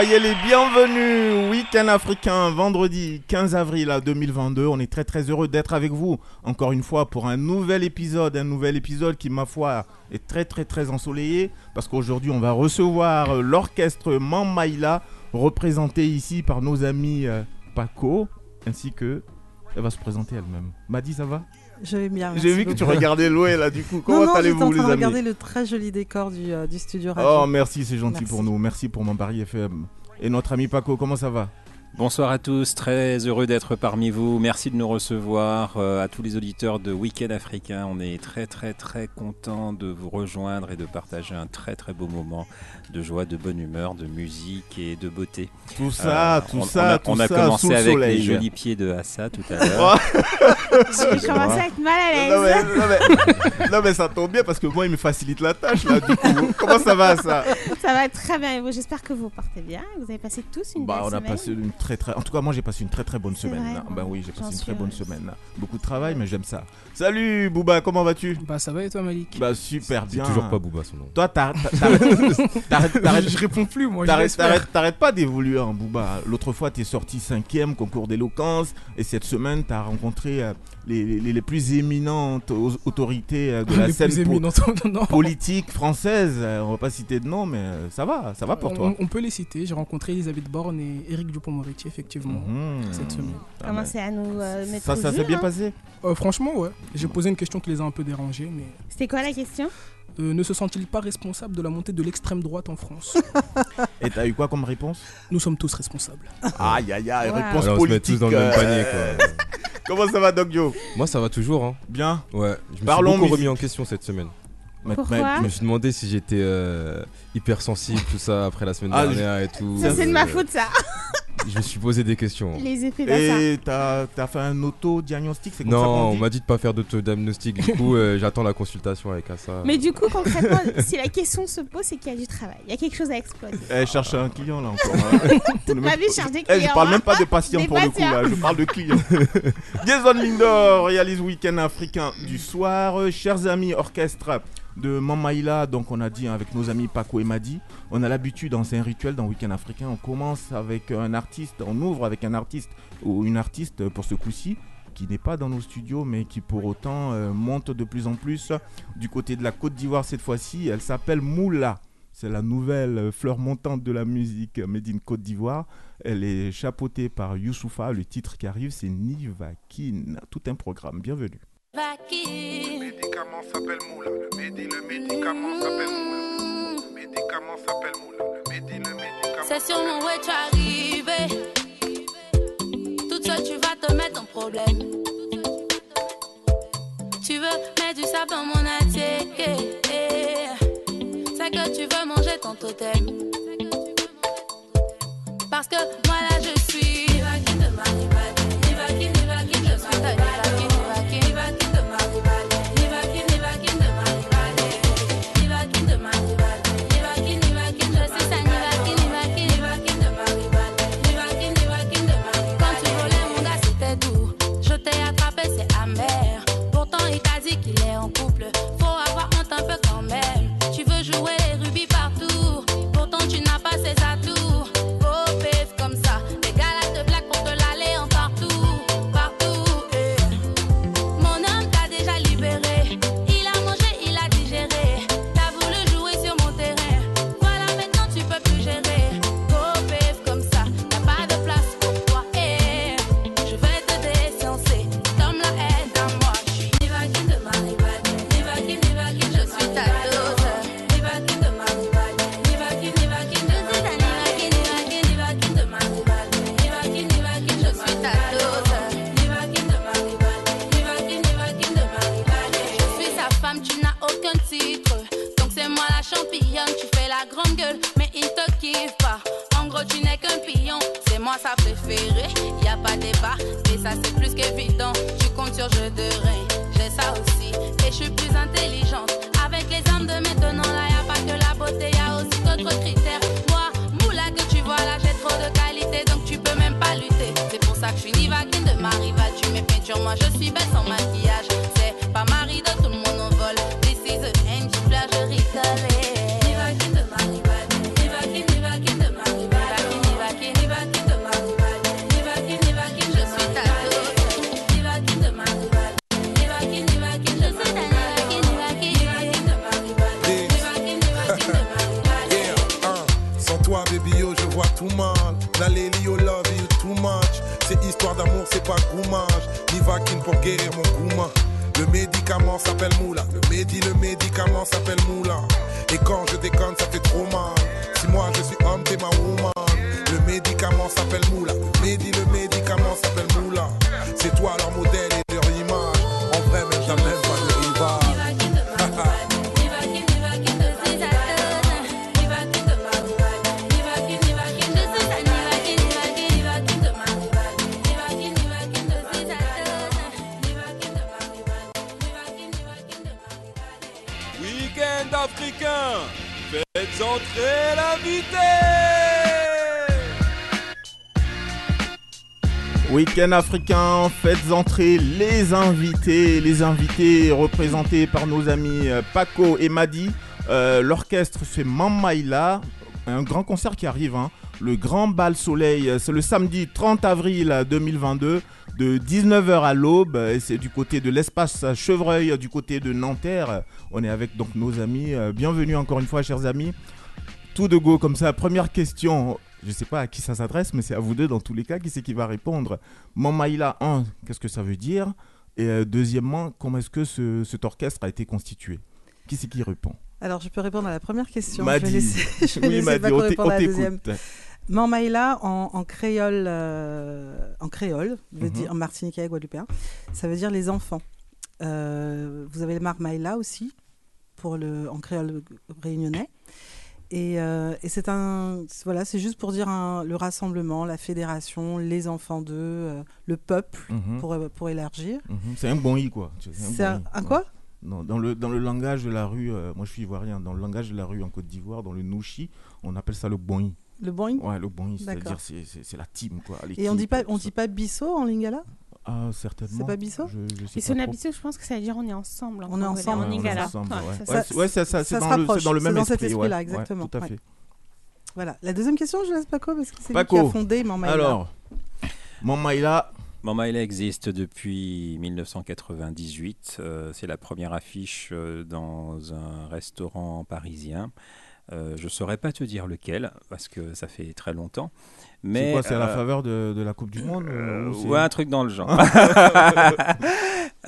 Soyez les bienvenus. Week-end africain, vendredi 15 avril à 2022. On est très très heureux d'être avec vous encore une fois pour un nouvel épisode, un nouvel épisode qui ma foi est très très très ensoleillé parce qu'aujourd'hui on va recevoir euh, l'orchestre Mamaïla représenté ici par nos amis euh, Paco ainsi que elle va se présenter elle-même. Madi, ça va? Je vais bien. J'ai vu que tu regardais Loé là du coup. Comment allez-vous les amis regarder le très joli décor du, euh, du studio radio. Oh merci, c'est gentil Merci. pour nous. Merci pour mon Paris FM. Et notre ami Paco, comment ça va? Bonsoir à tous, très heureux d'être parmi vous. Merci de nous recevoir. euh, à tous les auditeurs de Week-end Africain, on est très très très content de vous rejoindre et de partager un très très beau moment de joie, de bonne humeur, de musique et de beauté. Tout ça, Euh, tout on, ça, on a, tout on a ça commencé sous le avec soleil. les jolis pieds de Hassa tout à l'heure. J'ai commencé à être mal à l'aise. Non mais, non, mais, non, mais ça tombe bien parce que moi il me facilite la tâche là du coup. Comment ça va ça Ça va très bien. J'espère que vous portez bien. que Vous avez passé tous une Bah belle on a semaine. passé une très très. En tout cas moi j'ai passé une très très bonne semaine. vrai. Bah oui j'ai passé une très bonne semaine. là. Beaucoup de travail mais j'aime ça. Salut Booba comment vas-tu? Bah ça va et toi Malik? Bah super C'est bien. toujours pas Booba son nom. Toi t'arrêtes Je réponds plus moi, je T'arrêtes, l'espère. t'arrêtes, t'arrêtes pas d'évoluer, hein, Booba. L'autre fois, t'es sorti cinquième concours d'éloquence, et cette semaine, t'as rencontré euh, les, les, les plus éminentes au- autorités euh, de la Les scène po- politique française. Euh, on va pas citer de nom, mais euh, ça va, ça va pour toi. On, peut les citer. J'ai rencontré Elisabeth Borne et Éric Dupont-Moretti effectivement Mhm. cette semaine. Ah, Commencez à nous euh, mettre Ça, au ça s'est bien hein. passé? Euh, franchement ouais. J'ai posé une question qui les a un peu dérangés mais C'était quoi la question? Euh, ne se sent-il pas responsable de la montée de l'extrême droite en France Et t'as eu quoi comme réponse Nous sommes tous responsables. Aïe, aïe, aïe, Wow. réponse Alors, on se met politique. tous dans le même euh, panier quoi. Comment ça va, Doc Joe Moi ça va toujours hein. Bien Ouais, je me Parlons suis beaucoup musique. remis en question cette semaine. Pourquoi Je me suis demandé si j'étais euh, hypersensible tout ça après la semaine Ah, dernière et tout. Ça, c'est de ma Euh, faute, ça. Je me suis posé des questions. Les effets. Et t'as t'as fait un auto-diagnostic, c'est comme ça Non, qu'on on dit m'a dit de pas faire d'autodiagnostic. Du coup, euh, j'attends la consultation avec Assa. Mais du coup, concrètement, si la question se pose, c'est qu'il y a du travail. Il y a quelque chose à exploiter. Eh, cherche un client là encore. hein. Vous ne Ma même- vie cherche des Eh, je parle hein. même pas de patient Des pour le coup patients. là, je parle de client. Jason Lindor réalise Week-end africain du soir. Euh, Chers amis orchestre de Mamaïla, donc on a dit avec nos amis Paco et Madi, on a l'habitude, dans un rituel dans Week-end africain, on commence avec un artiste, on ouvre avec un artiste ou une artiste pour ce coup-ci qui n'est pas dans nos studios mais qui pour autant euh, monte de plus en plus du côté de la Côte d'Ivoire cette fois-ci. Elle s'appelle Moula. C'est la nouvelle fleur montante de la musique Made in Côte d'Ivoire. Elle est chapeautée par Youssoufa. Le titre qui arrive, c'est Nivakin. Tout un programme. Bienvenue. Vakine. médicament s'appelle Moula. Le médi, le médicament s'appelle Moula. Le médicament s'appelle Moula. Le médi, le médicament. C'est sur mon way, tu es arrivé. Toute seule, tu vas te mettre en problème. Tu veux mettre du sable dans mon assiette. C'est que tu veux manger ton totem. Parce que moi là, je suis. Nivakine, Nivakine. Nivakine ça c'est plus qu'évident. Tu comptes sur jeu de rein, j'ai ça aussi. Et je suis plus intelligente. Avec les hommes de maintenant, là y a pas que la beauté, y a aussi d'autres critères. Moi, moula que tu vois là, j'ai trop de qualité, donc tu peux même pas lutter. C'est pour ça que je suis Nivakin de ma rivale. Tu mets peinture, moi je suis belle sans maquillage. Je vois tout mal. Naleli, yo, love you too much. C'est histoire d'amour, c'est pas goumage. Nivakin pour guérir mon gouma. Le médicament s'appelle Moula. Le médi, le médicament s'appelle Moula. Et quand je déconne, ça fait trop mal. Si moi je suis homme, t'es ma woman. Le médicament s'appelle Moula. Le le médicament s'appelle Moula. C'est toi leur modèle et leur image. Faites entrer l'invité Week-end africain, faites entrer les invités, les invités représentés par nos amis euh, Paco et Madi. Euh, L'orchestre c'est Mamaïla, un grand concert qui arrive, hein. le Grand Bal Soleil, euh, c'est le samedi 30 avril euh, 2022 de 19h à l'aube, et c'est du côté de l'espace Chevreuil, du côté de Nanterre. On est avec donc nos amis, euh, bienvenue encore une fois chers amis. Tout de go comme ça, première question, je sais pas à qui ça s'adresse, mais c'est à vous deux dans tous les cas. Qui c'est qui va répondre Mamaïla 1, qu'est-ce que ça veut dire? Et euh, deuxièmement, comment est-ce que ce- cet orchestre a été constitué? Qui c'est qui répond? Alors, je peux répondre à la première question. Madi. Je vais laisser, je vais Oui, laisser Madi, Paco on t'é- répondre on à la deuxième. Mamaïla en, en créole, euh, en créole, veut Mhm. dire martiniquais et guadeloupéen, ça veut dire les enfants. Euh, vous avez le Marmaïla aussi, pour le, en créole réunionnais. Et, euh, et c'est un, voilà, c'est juste pour dire un- le rassemblement, la fédération, les enfants d'eux, le peuple, Mhm. pour, pour élargir. Mhm, C'est un bon i quoi. C'est un- bon i. un quoi? Non, dans, le, dans le langage de la rue, moi je suis ivoirien, dans le langage de la rue en Côte d'Ivoire, dans le nouchi, on appelle ça le bon i. Le boing Ouais, le bon i, c'est-à-dire c'est la team quoi. Et on dit pas, on dit pas bisso en lingala? Ah, certainement. C'est pas bisso Je, je sais Et si on pas a trop. habitué, je pense que ça veut dire on est ensemble. en On est ensemble, en on est lingala. ensemble, Ouais, c'est dans, se le- c'est rapproche, dans le c'est même dans cet esprit. ouais. esprit-là, Ouais, exactement, tout à ouais. fait. Voilà. La deuxième question, je laisse Paco parce que c'est lui qui a fondé Mamaïla. alors, Mamaïla, Mamaïla existe depuis 1998. euh, c'est la première affiche euh, dans un restaurant parisien. Euh, je ne saurais pas te dire lequel, parce que ça fait très longtemps. C'est quoi C'est à la euh, faveur de, de la Coupe du Monde euh, ou c'est- ouais, un truc dans le genre.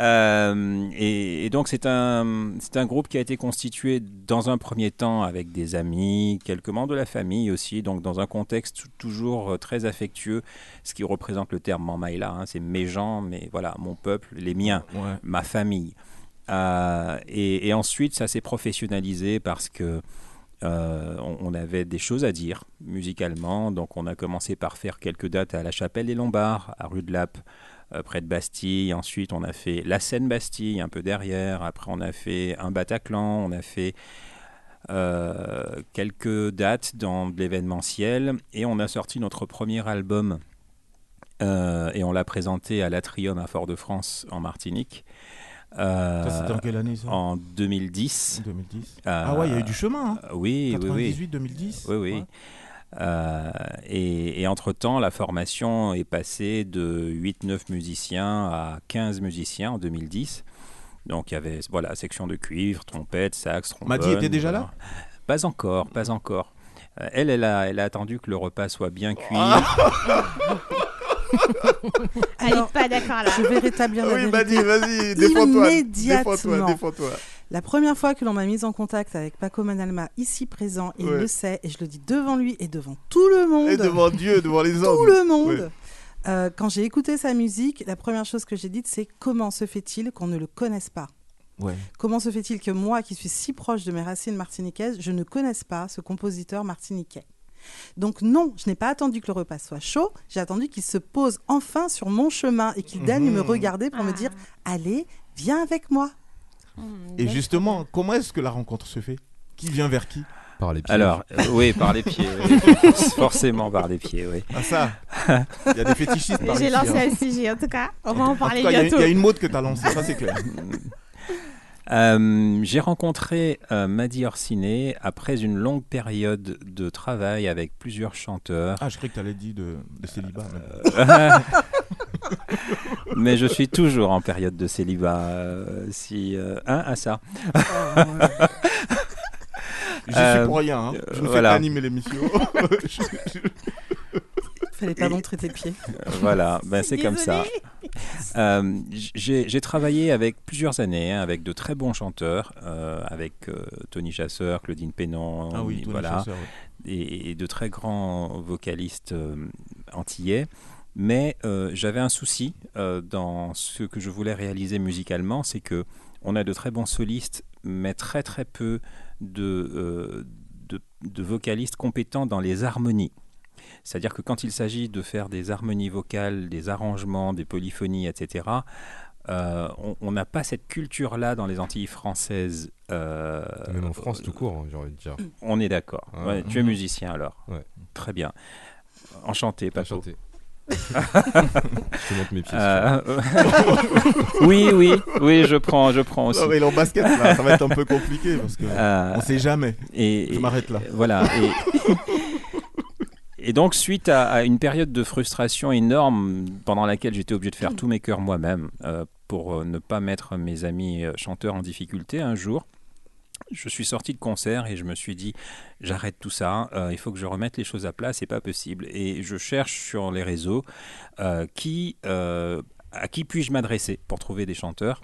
Euh, et, et donc c'est un, un groupe qui a été constitué dans un premier temps avec des amis, quelques membres de la famille aussi, donc dans un contexte toujours euh, très affectueux, ce qui représente le terme Mamaïla, hein, c'est mes gens, mais voilà, mon peuple, les miens, Ouais. ma famille. Euh, et, et ensuite, ça s'est professionnalisé parce que euh, on, avait des choses à dire musicalement. Donc, on a commencé par faire quelques dates à la Chapelle des Lombards, à Rue de Lappe, euh, près de Bastille. Ensuite, on a fait la Seine-Bastille, un peu derrière. Après, on a fait un Bataclan. On a fait euh, quelques dates dans l'événementiel. Et on a sorti notre premier album. et on l'a présenté à l'Atrium à Fort-de-France, en Martinique. Euh, c'était en quelle année, ça En 2010. 2010. Euh, Ah ouais, il y a eu du chemin. hein. Oui, oui, oui. 98, 2010. Oui, oui. Ouais. Euh, et, et entre-temps, la formation est passée de 8-9 musiciens à 15 musiciens en 2010. Donc il y avait voilà, section de cuivre, trompette, sax, trombone. Madi était déjà là? Pas encore, pas encore. Elle, elle a, elle a attendu que le repas soit bien cuit. Ah. Elle n'est pas d'accord là. Je vais rétablir la Oui, vérité. Madi, vas-y, défends-toi. Immédiatement. Défends-toi, défends-toi. La première fois que l'on m'a mise en contact avec Paco Manalma, ici présent, il Ouais. le sait, et je le dis devant lui et devant tout le monde. Et devant Dieu, devant les hommes. tout le monde. Ouais. Euh, quand j'ai écouté sa musique, la première chose que j'ai dite, c'est comment se fait-il qu'on ne le connaisse pas? Ouais. Comment se fait-il que moi, qui suis si proche de mes racines martiniquaises, je ne connaisse pas ce compositeur martiniquais? Donc non, je n'ai pas attendu que le repas soit chaud, j'ai attendu qu'il se pose enfin sur mon chemin et qu'il daigne me regarder pour me dire allez, viens avec moi. Et justement, comment est-ce que la rencontre se fait? Qui vient vers qui? Par les pieds. Alors, euh, oui, par les pieds. oui. Forcément par les pieds, oui. Ah ça Il y a des fétichistes par J'ai lancé hein. un sujet, en tout cas. On va en En tout parler il y bientôt. Il y, a une mode que tu as lancée, ça c'est clair. Euh, J'ai rencontré euh, Madi Orsiné après une longue période de travail avec plusieurs chanteurs. Ah, je croyais que tu allais dire de, de célibat. mais- Mais je suis toujours en période de célibat. euh, si, euh, hein, à ça. J'y suis pour rien, hein. Je ne fais pas animer l'émission. Fallait pas montrer tes pieds. Voilà, ben, c'est comme ça. Euh, J'ai travaillé avec plusieurs années hein, avec de très bons chanteurs, euh, avec euh, Tony Chasseur, Claudine Pénon, Ah oui, voilà, Chasseur, et, et de très grands vocalistes euh, antillais. Mais euh, j'avais un souci euh, dans ce que je voulais réaliser musicalement, c'est que on a de très bons solistes, mais très très peu de, euh, de, de vocalistes compétents dans les harmonies. C'est-à-dire que quand il s'agit de faire des harmonies vocales, des arrangements, des polyphonies, etc., euh, on- n'a pas cette culture-là dans les Antilles françaises. euh, Même en France tout court, hein, j'ai envie de dire. On est d'accord. Ah. Ouais, tu es Mhm. musicien alors Ouais. Très bien. Enchanté, Paco. Enchanté. Je te montre mes pieds, Euh, oui, oui, oui, je prends, je prends aussi. Non, mais il est en basket, là, ça va être un peu compliqué, parce que Euh, on sait jamais. Et, Je m'arrête là. Voilà. Et, et donc, suite à, à une période de frustration énorme pendant laquelle j'étais obligé de faire tous mes chœurs moi-même euh, pour euh, ne pas mettre mes amis euh, chanteurs en difficulté un jour, je suis sorti de concert et je me suis dit j'arrête tout ça, euh, il faut que je remette les choses à plat, c'est pas possible. Et je cherche sur les réseaux euh, qui, euh, à qui puis-je m'adresser pour trouver des chanteurs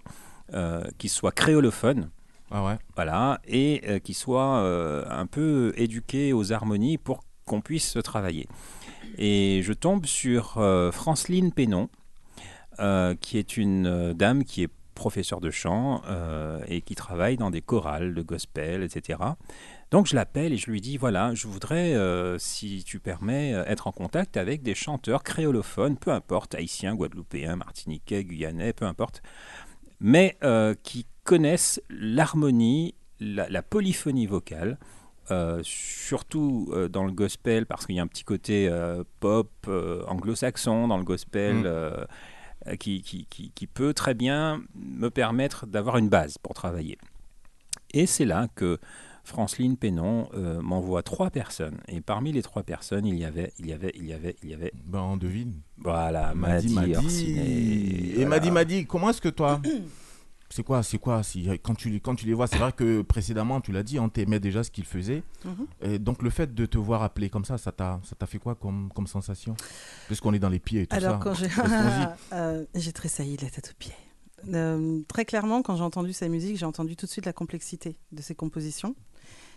euh, qui soient créolophones. Ah ouais. Voilà, et euh, qui soient euh, un peu éduqués aux harmonies pour qu'on puisse se travailler. Et je tombe sur euh, Franceline Pénon, euh, qui est une euh, dame qui est professeure de chant et qui travaille dans des chorales de gospel, etc. Donc je l'appelle et je lui dis voilà, je voudrais, si tu permets, être en contact avec des chanteurs créolophones, peu importe, haïtiens, guadeloupéens, martiniquais, guyanais, peu importe, mais qui connaissent l'harmonie, la polyphonie vocale, euh, surtout euh, dans le gospel, parce qu'il y a un petit côté euh, pop anglo-saxon dans le gospel. Mm. qui, qui, qui- qui peut très bien me permettre d'avoir une base pour travailler. Et c'est là que Franceline Pénon m'envoie trois personnes. Et parmi les trois personnes, il y avait, il y avait, il y avait, il y avait. Ben, on devine. Voilà, Madi, Madi, Et voilà. Madi, Madi, comment est-ce que toi. C'est quoi, c'est quoi si, quand, tu, les- quand tu les vois, c'est vrai que précédemment, tu l'as dit, on t'aimait déjà ce qu'ils faisaient. Mhm. Et donc le fait de te voir appeler comme ça, ça t'a fait quoi comme, comme sensation? Puisqu'on est dans les pieds et tout Alors ça. quand j'ai. Euh, j'ai tressailli de la tête aux pieds. Euh, très clairement, quand j'ai entendu sa musique, j'ai entendu tout de suite la complexité de ses compositions,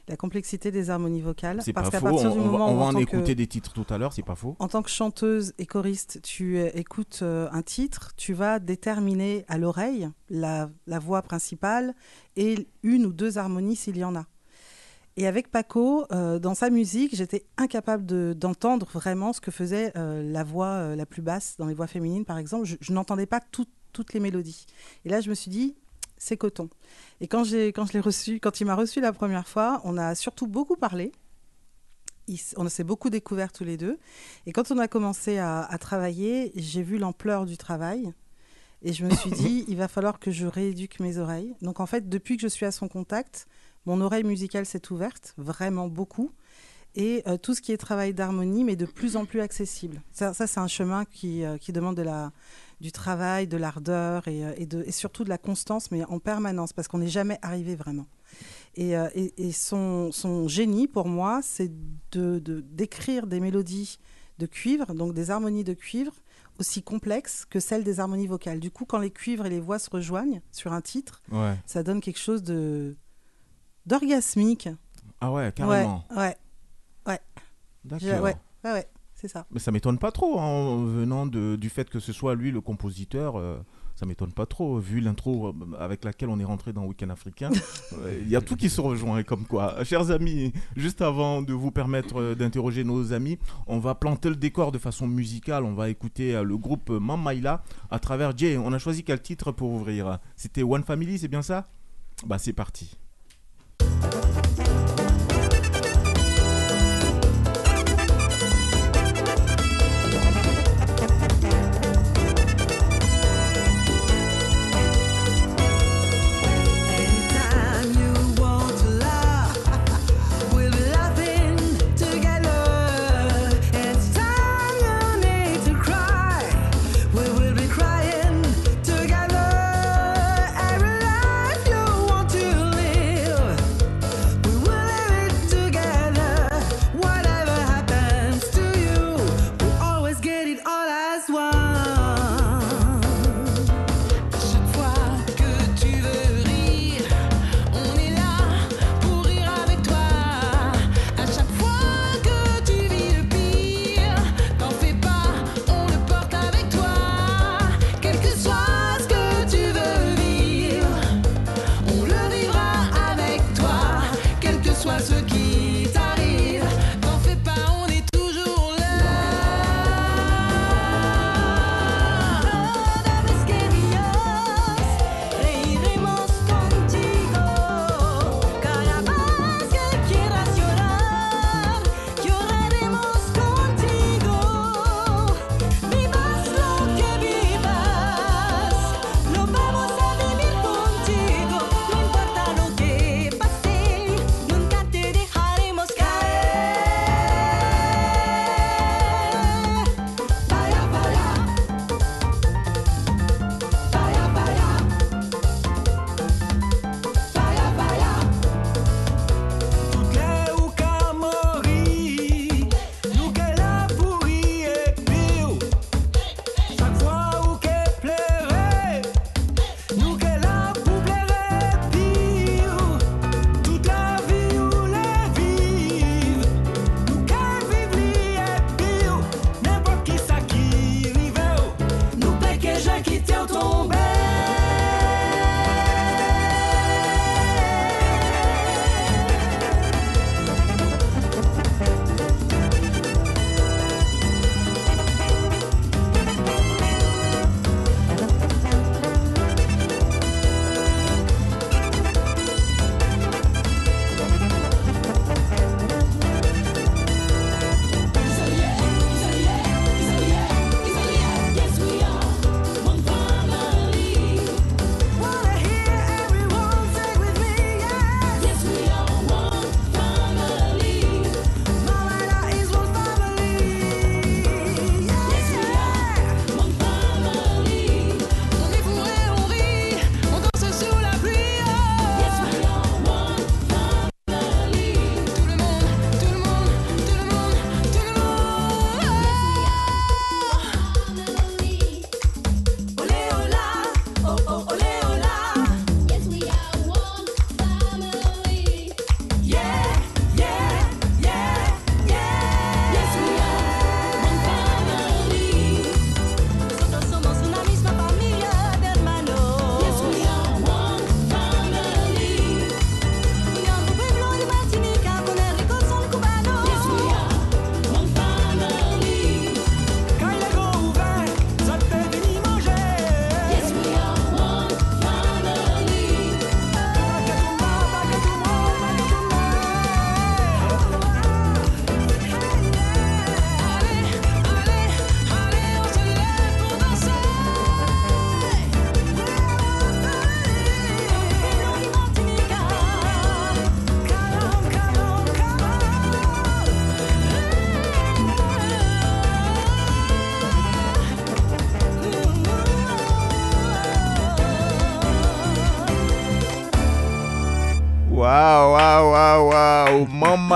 la complexité des harmonies vocales. C'est pas faux, partir on, du on va, moment on va en en écouter que- des titres tout à l'heure, c'est pas faux. en tant que chanteuse et choriste, tu euh, écoutes euh, un titre, tu vas déterminer à l'oreille la, la voix principale et une ou deux harmonies s'il y en a. Et avec Paco, euh, dans sa musique, j'étais incapable de- d'entendre vraiment ce que faisait euh, la voix euh, la plus basse dans les voix féminines, par exemple. Je, je n'entendais pas tout- toutes les mélodies. Et là, je me suis dit, c'est coton. Et quand, quand je l'ai reçu, quand il m'a reçu la première fois, on a surtout beaucoup parlé. Il on s'est beaucoup découvert tous les deux. Et quand on a commencé à, à travailler, j'ai vu l'ampleur du travail. Et je me suis dit, il va falloir que je rééduque mes oreilles. Donc en fait, depuis que je suis à son contact, mon oreille musicale s'est ouverte, vraiment beaucoup. Et euh, tout ce qui est travail d'harmonie, mais de plus en plus accessible. Ça, ça, c'est un chemin qui, euh, qui demande de la, du travail, de l'ardeur et, euh, et, de- et surtout de la constance, mais en permanence, parce qu'on n'est jamais arrivé vraiment. Et, euh, et- et son, son génie, pour moi, c'est de, de- d'écrire des mélodies de cuivre, donc des harmonies de cuivre, aussi complexes que celles des harmonies vocales. Du coup, quand les cuivres et les voix se rejoignent sur un titre, Ouais. ça donne quelque chose de d'orgasmique. Ah ouais, carrément. Ouais, ouais, ouais. D'accord. Ouais, ouais, c'est ça. Mais ça m'étonne pas trop en venant de, du fait que ce soit lui le compositeur. euh, Ça m'étonne pas trop, vu l'intro euh, avec laquelle on est rentré dans Week-end africain. Euh, Il y a tout qui se rejoint, comme quoi. Chers amis, juste avant de vous permettre d'interroger nos amis, on va planter le décor de façon musicale. On va écouter le groupe Mamaila à travers Jay. On a choisi quel titre pour ouvrir? C'était One Family, c'est bien ça? Bah, c'est parti.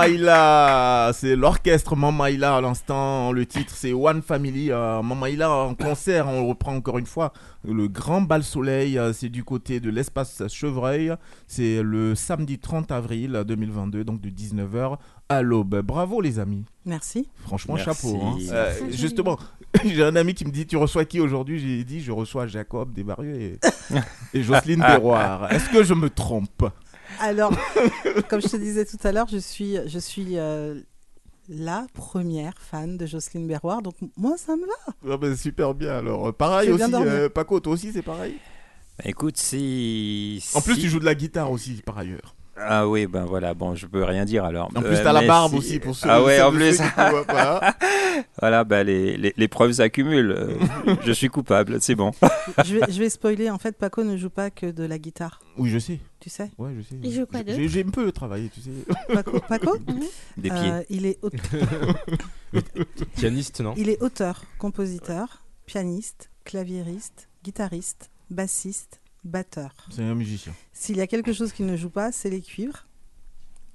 Mamaïla, c'est l'orchestre Mamaïla à l'instant. Le titre c'est One Family. Euh, Mamaïla en concert, on le reprend encore une fois. Le Grand Bal Soleil, euh, c'est du côté de l'espace Chevreuil. C'est le samedi 30 avril 2022, donc de 19h à l'aube. Bravo les amis. Merci. Franchement, Merci. chapeau. hein. Euh, justement, j'ai un ami qui me dit Tu reçois qui aujourd'hui? J'ai dit Je reçois Jacob Desbarieux et, et Jocelyne Berroir. Est-ce que je me trompe? Alors, comme je te disais tout à l'heure, je suis, je suis euh, la première fan de Jocelyne Berroir, donc moi ça me va. Ah ben, Super bien alors. Pareil J'ai bien aussi, euh, Paco, toi aussi c'est pareil? Bah, écoute, si. En plus, si- tu joues de la guitare aussi par ailleurs. Ah oui, ben voilà, bon, je peux rien dire alors. En plus, Euh, t'as la barbe si- aussi pour ceux Ah ouais, en plus. pas. voilà, bah, les, les, les preuves s'accumulent. Euh, je suis coupable, c'est bon. je, vais, je vais spoiler, en fait, Paco ne joue pas que de la guitare, Oui, je sais. tu sais. Ouais, je sais. Il joue quoi d'autre J'ai un peu travaillé, tu sais. Paco, Paco Des pieds. euh, il, est aute- Pianiste, non il est auteur, compositeur, pianiste, claviériste, guitariste, bassiste, batteur. C'est un musicien. S'il y a quelque chose qu'il ne joue pas, c'est les cuivres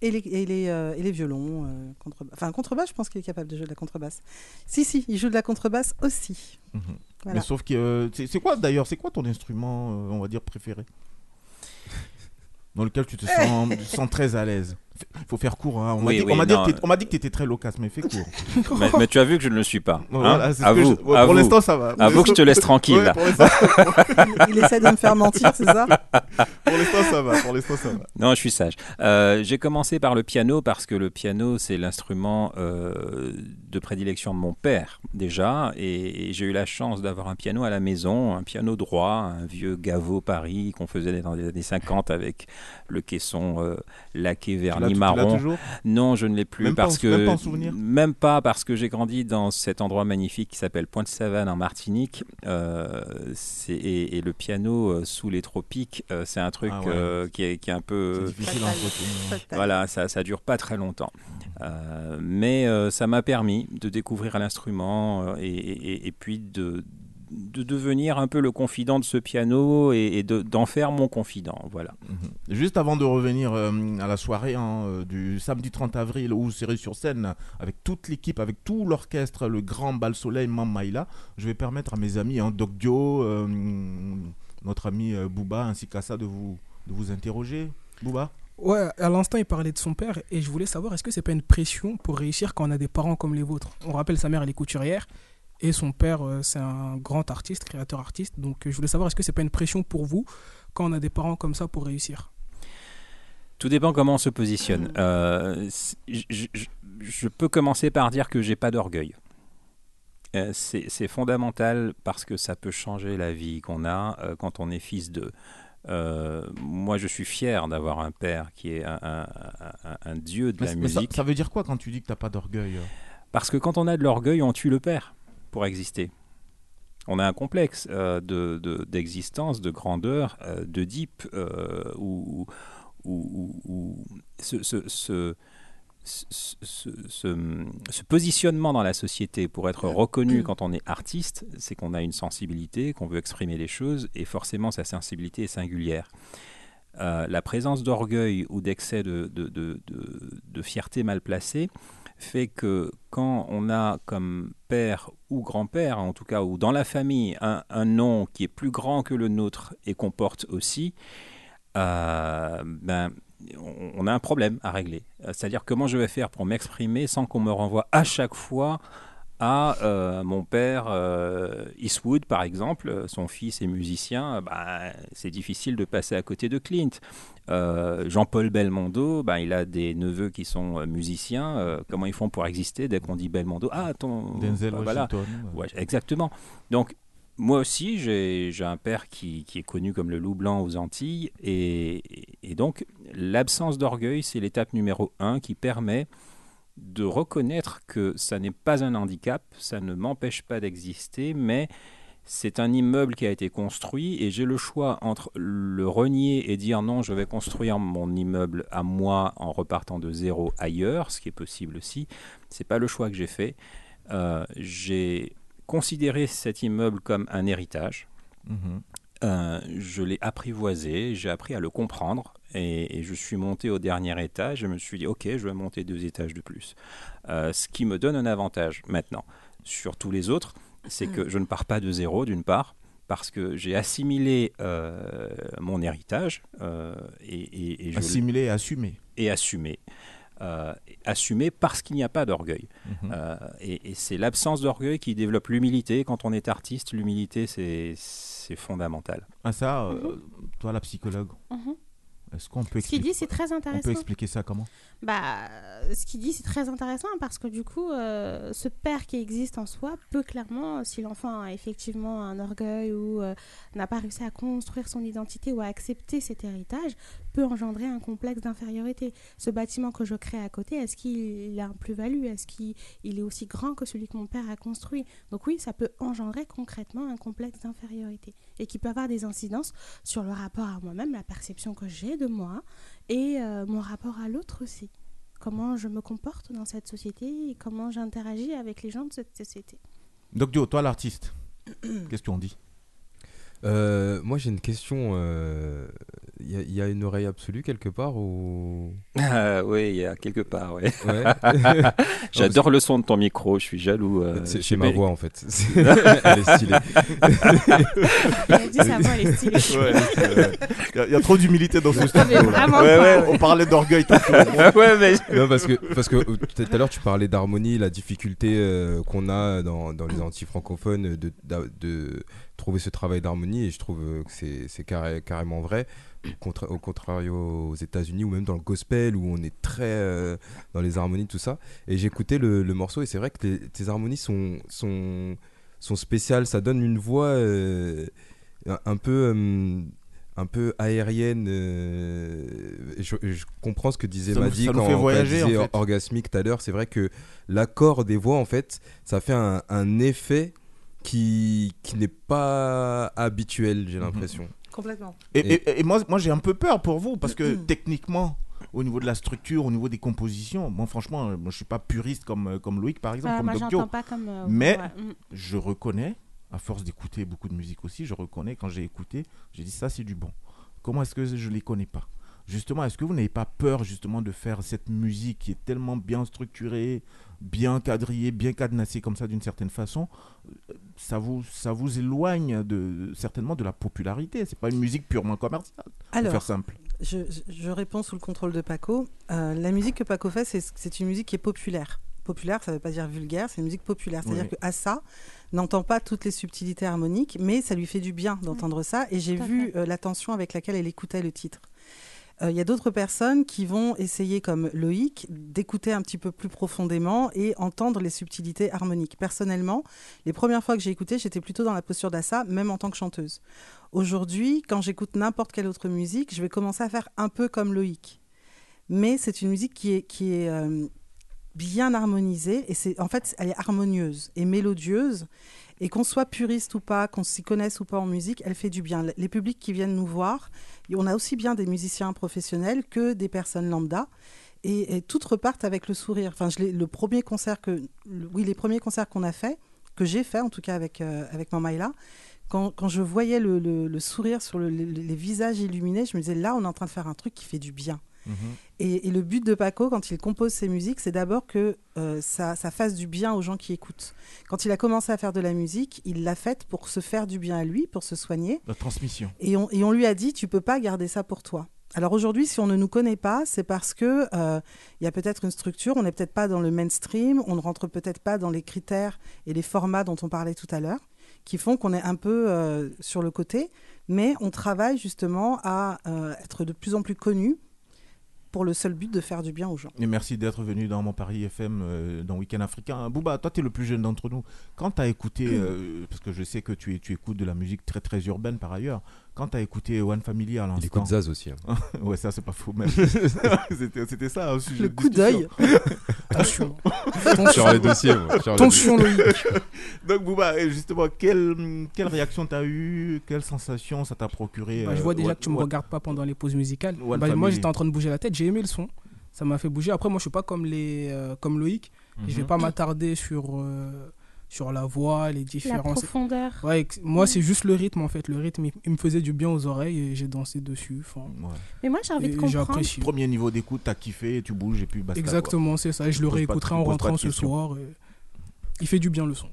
et les, et les, euh, et les violons. euh, contrebasse. Enfin, contrebasse, je pense qu'il est capable de jouer de la contrebasse. Si, si, il joue de la contrebasse aussi. Mhm. Voilà. Mais sauf que euh, c'est quoi d'ailleurs C'est quoi ton instrument, euh, on va dire préféré? Dans lequel tu te sens, tu te sens très à l'aise. Il faut faire court. hein. On m'a Oui, dit, oui, que tu étais très loquace, mais fais court. mais, mais tu as vu que je ne le suis pas. hein Voilà, à vous, je- ouais, à pour l'instant, ça va. Vous que je te laisse tranquille. Ouais, pour il, il essaie de me faire mentir, c'est ça? Pour l'instant, ça va. Pour l'instant, ça va. Non, je suis sage. Euh, J'ai commencé par le piano parce que le piano, c'est l'instrument euh, de prédilection de mon père déjà. Et, et j'ai eu la chance d'avoir un piano à la maison, un piano droit, un vieux Gaveau Paris qu'on faisait dans les années 50 avec le caisson euh, laqué Tu tu marron. Non, je ne l'ai plus Même pas parce en- que même pas en souvenir même pas parce que j'ai grandi dans cet endroit magnifique qui s'appelle Pointe-Savane en Martinique. Euh, c'est- et, et le piano euh, sous les tropiques, euh, c'est un truc Ah ouais. euh, qui, est, qui est un peu C'est difficile. Fatal. voilà, ça, ça dure pas très longtemps. Euh, mais euh, ça m'a permis de découvrir l'instrument euh, et, et- et puis de, de devenir un peu le confident de ce piano et, et de- d'en faire mon confident. Voilà. Mhm. Juste avant de revenir euh, à la soirée hein, euh, du samedi 30 avril où vous serez sur scène avec toute l'équipe, avec tout l'orchestre, le grand bal soleil Mamaïla, je vais permettre à mes amis, hein, Doc Dio, euh, notre ami Booba ainsi qu'à ça de vous, de vous interroger. Booba? Ouais, à l'instant, il parlait de son père et je voulais savoir est-ce que c'est pas une pression pour réussir quand on a des parents comme les vôtres? On rappelle, sa mère, elle est couturière et son père, euh, c'est un grand artiste, créateur artiste. Donc, euh, je voulais savoir est-ce que c'est pas une pression pour vous quand on a des parents comme ça pour réussir? Tout dépend comment on se positionne. Euh, je, je- je peux commencer par dire que j'ai pas d'orgueil. Euh, c'est fondamental parce que ça peut changer la vie qu'on a euh, quand on est fils de. Euh, moi, je suis fier d'avoir un père qui est un, un- un- un dieu de la Mais ça, musique. ça veut dire quoi quand tu dis que t'as pas d'orgueil Parce que quand on a de l'orgueil, on tue le père pour exister. On a un complexe euh, de- de- d'existence, de, grandeur, euh, de deep, euh, où, ce, positionnement dans la société pour être reconnu quand on est artiste, c'est qu'on a une sensibilité, qu'on veut exprimer les choses, et forcément sa sensibilité est singulière. Euh, la présence d'orgueil ou d'excès de, de- de- de- de fierté mal placée fait que quand on a comme père ou grand-père, en tout cas, ou dans la famille, un, nom qui est plus grand que le nôtre et qu'on porte aussi, euh, ben, on, on a un problème à régler. Euh, C'est-à-dire comment je vais faire pour m'exprimer sans qu'on me renvoie à chaque fois à euh, mon père euh, Eastwood, par exemple, son fils est musicien, bah, c'est difficile de passer à côté de Clint. Euh, Jean-Paul Belmondo, bah, il a des neveux qui sont musiciens. comment ils font pour exister dès qu'on dit Belmondo? Ah, ton. Denzel bah, voilà. Ouais, exactement. Donc, moi aussi, j'ai j'ai un père qui, qui est connu comme le loup blanc aux Antilles. Et, et donc, l'absence d'orgueil, c'est l'étape numéro un qui permet de reconnaître que ça n'est pas un handicap, ça ne m'empêche pas d'exister, mais c'est un immeuble qui a été construit et j'ai le choix entre le renier et dire non, je vais construire mon immeuble à moi en repartant de zéro ailleurs, ce qui est possible aussi. C'est pas le choix que j'ai fait. Euh, j'ai considéré cet immeuble comme un héritage. Mhm. Euh, je l'ai apprivoisé, j'ai appris à le comprendre Et, et je suis monté au dernier étage. Je me suis dit, OK, je vais monter deux étages de plus. Euh, ce qui me donne un avantage maintenant sur tous les autres, c'est que je ne pars pas de zéro, d'une part, parce que j'ai assimilé euh, mon héritage euh, et, et- et je- Assimilé et assumé. et assumé. Euh, assumé parce qu'il n'y a pas d'orgueil. Mhm. Euh, et et c'est l'absence d'orgueil qui développe l'humilité. Quand on est artiste, l'humilité, c'est c'est fondamental. Ah ça, euh, toi la psychologue, Mhm. Est-ce qu'on peut Ce qu'il expliquer dit, c'est très On intéressant. peut expliquer ça comment? Bah, euh, ce qu'il dit, c'est très intéressant parce que du coup, euh, ce père qui existe en soi peut clairement, si l'enfant a effectivement un orgueil ou euh, n'a pas réussi à construire son identité ou à accepter cet héritage, peut engendrer un complexe d'infériorité. Ce bâtiment que je crée à côté, est-ce qu'il a un plus-value? Est-ce qu'il il est aussi grand que celui que mon père a construit? Donc oui, ça peut engendrer concrètement un complexe d'infériorité et qui peut avoir des incidences sur le rapport à moi-même, la perception que j'ai de moi et euh, mon rapport à l'autre aussi. Comment je me comporte dans cette société et comment j'interagis avec les gens de cette société. Donc Dio, toi l'artiste, qu'est-ce qu'on dit? Euh, moi j'ai une question. Il y, a- y a une oreille absolue quelque part ou? Ah, oui, il y a quelque part, ouais. Ouais. J'adore le son de ton micro, je suis jaloux. euh, C'est chez ma voix en fait. Elle est stylée. Il a dit sa voix, elle est stylée. Ouais, Il y, a- il y a trop d'humilité dans ce studio. là. vraiment Ouais, pas, ouais, on parlait d'orgueil tantôt. ouais, mais Non, parce que, parce que euh, tout à l'heure, tu parlais d'harmonie, la difficulté euh, qu'on a dans, dans les anti-francophones de, d'a- de trouver ce travail d'harmonie, et je trouve euh, que c'est, c'est carré- carrément vrai. Contra- au contraire aux États-Unis ou même dans le gospel où on est très euh, dans les harmonies, tout ça. Et j'écoutais le, le morceau, et c'est vrai que les- tes harmonies sont, sont, sont spéciales, ça donne une voix euh, un, peu. euh, un peu aérienne. euh, je, comprends ce que disait Maddy quand, en disait fait. orgasmique tout à l'heure. C'est vrai que l'accord des voix, en fait, ça fait un, un effet qui, qui n'est pas habituel, Mhm. j'ai l'impression. Complètement. Et, Et- moi, moi j'ai un peu peur pour vous parce que techniquement, au niveau de la structure, au niveau des compositions, moi franchement, euh, moi, je suis pas puriste comme, euh, comme Loïc par exemple, Voilà, comme moi, Doc Dio. j'entends pas comme. euh, Mais ouais, mm. je reconnais, à force d'écouter beaucoup de musique aussi, je reconnais quand j'ai écouté, j'ai dit ça c'est du bon. Comment est-ce que je les connais pas? Justement, est-ce que vous n'avez pas peur justement de faire cette musique qui est tellement bien structurée, bien quadrillée, bien cadenassée comme ça d'une certaine façon euh, ça vous, ça vous éloigne de, certainement de la popularité. C'est pas une musique purement commerciale. Pour Alors, faire simple. je, réponds sous le contrôle de Paco. Euh, la musique que Paco fait, c'est- une musique qui est populaire. Populaire, ça ne veut pas dire vulgaire, c'est une musique populaire. C'est-à-dire Oui. que Assa n'entend pas toutes les subtilités harmoniques, mais ça lui fait du bien d'entendre ça. Et j'ai à vu euh, l'attention avec laquelle elle écoutait le titre. Euh, Il y a d'autres personnes qui vont essayer, comme Loïc, d'écouter un petit peu plus profondément et entendre les subtilités harmoniques. Personnellement, les premières fois que j'ai écouté, j'étais plutôt dans la posture d'Assa, même en tant que chanteuse. Aujourd'hui, quand j'écoute n'importe quelle autre musique, je vais commencer à faire un peu comme Loïc. Mais c'est une musique qui est, euh, bien harmonisée et c'est en fait elle est harmonieuse et mélodieuse et qu'on soit puriste ou pas, qu'on s'y connaisse ou pas en musique, elle fait du bien. Les publics qui viennent nous voir, on a aussi bien des musiciens professionnels que des personnes lambda. Et, toutes repartent avec le sourire. Enfin, le premier concert que, oui, les premiers concerts qu'on a fait, que j'ai fait en tout cas avec euh, avec Mamaïla, quand, quand je voyais le, le- sourire sur le- le- les visages illuminés, je me disais là, on est en train de faire un truc qui fait du bien. Et, et le but de Paco, quand il compose ses musiques, c'est d'abord que euh, ça, ça fasse du bien aux gens qui écoutent. Quand il a commencé à faire de la musique, il l'a faite pour se faire du bien à lui, pour se soigner. La transmission. Et on, et on lui a dit, tu peux pas garder ça pour toi. Alors aujourd'hui, si on ne nous connaît pas, c'est parce que euh, il y a peut-être une structure, on n'est peut-être pas dans le mainstream, on ne rentre peut-être pas dans les critères et les formats dont on parlait tout à l'heure, qui font qu'on est un peu euh, sur le côté, mais on travaille justement à euh, être de plus en plus connu pour le seul but de faire du bien aux gens. Et merci d'être venu dans mon Paris FM euh, dans Week-end Africain. Bouba, toi, tu es le plus jeune d'entre nous. Quand tu as écouté, euh, parce que je sais que tu, tu écoutes de la musique très très urbaine par ailleurs, quand tu as écouté One Family à l'instant. Il écoute Zaz aussi. hein. ouais, ça, c'est pas faux même. C'était c'était ça, un sujet Le de coup d'œil. Attention. Sur les dossiers, moi, sur les Attention, Loïc. Donc, Bouba, justement, quelle, quelle réaction tu as eu? Quelle sensation ça t'a procuré Bah, je euh, vois déjà One- que tu me regardes pas pendant les pauses musicales. Bah, moi, j'étais en train de bouger la tête. J'ai aimé le son. Ça m'a fait bouger. Après, moi, je suis pas comme les, euh, comme Loïc. Je vais pas m'attarder sur euh, sur la voix, les La différences. profondeur. Ouais, moi, c'est juste le rythme en fait. Le rythme, il, me faisait du bien aux oreilles et j'ai dansé dessus. Enfin, Ouais. Mais moi, j'ai envie de comprendre. Premier niveau d'écoute, t'as kiffé, tu bouges et puis basta. Exactement, c'est ça. Et je le réécouterai en rentrant ce soir. et Il fait du bien le son.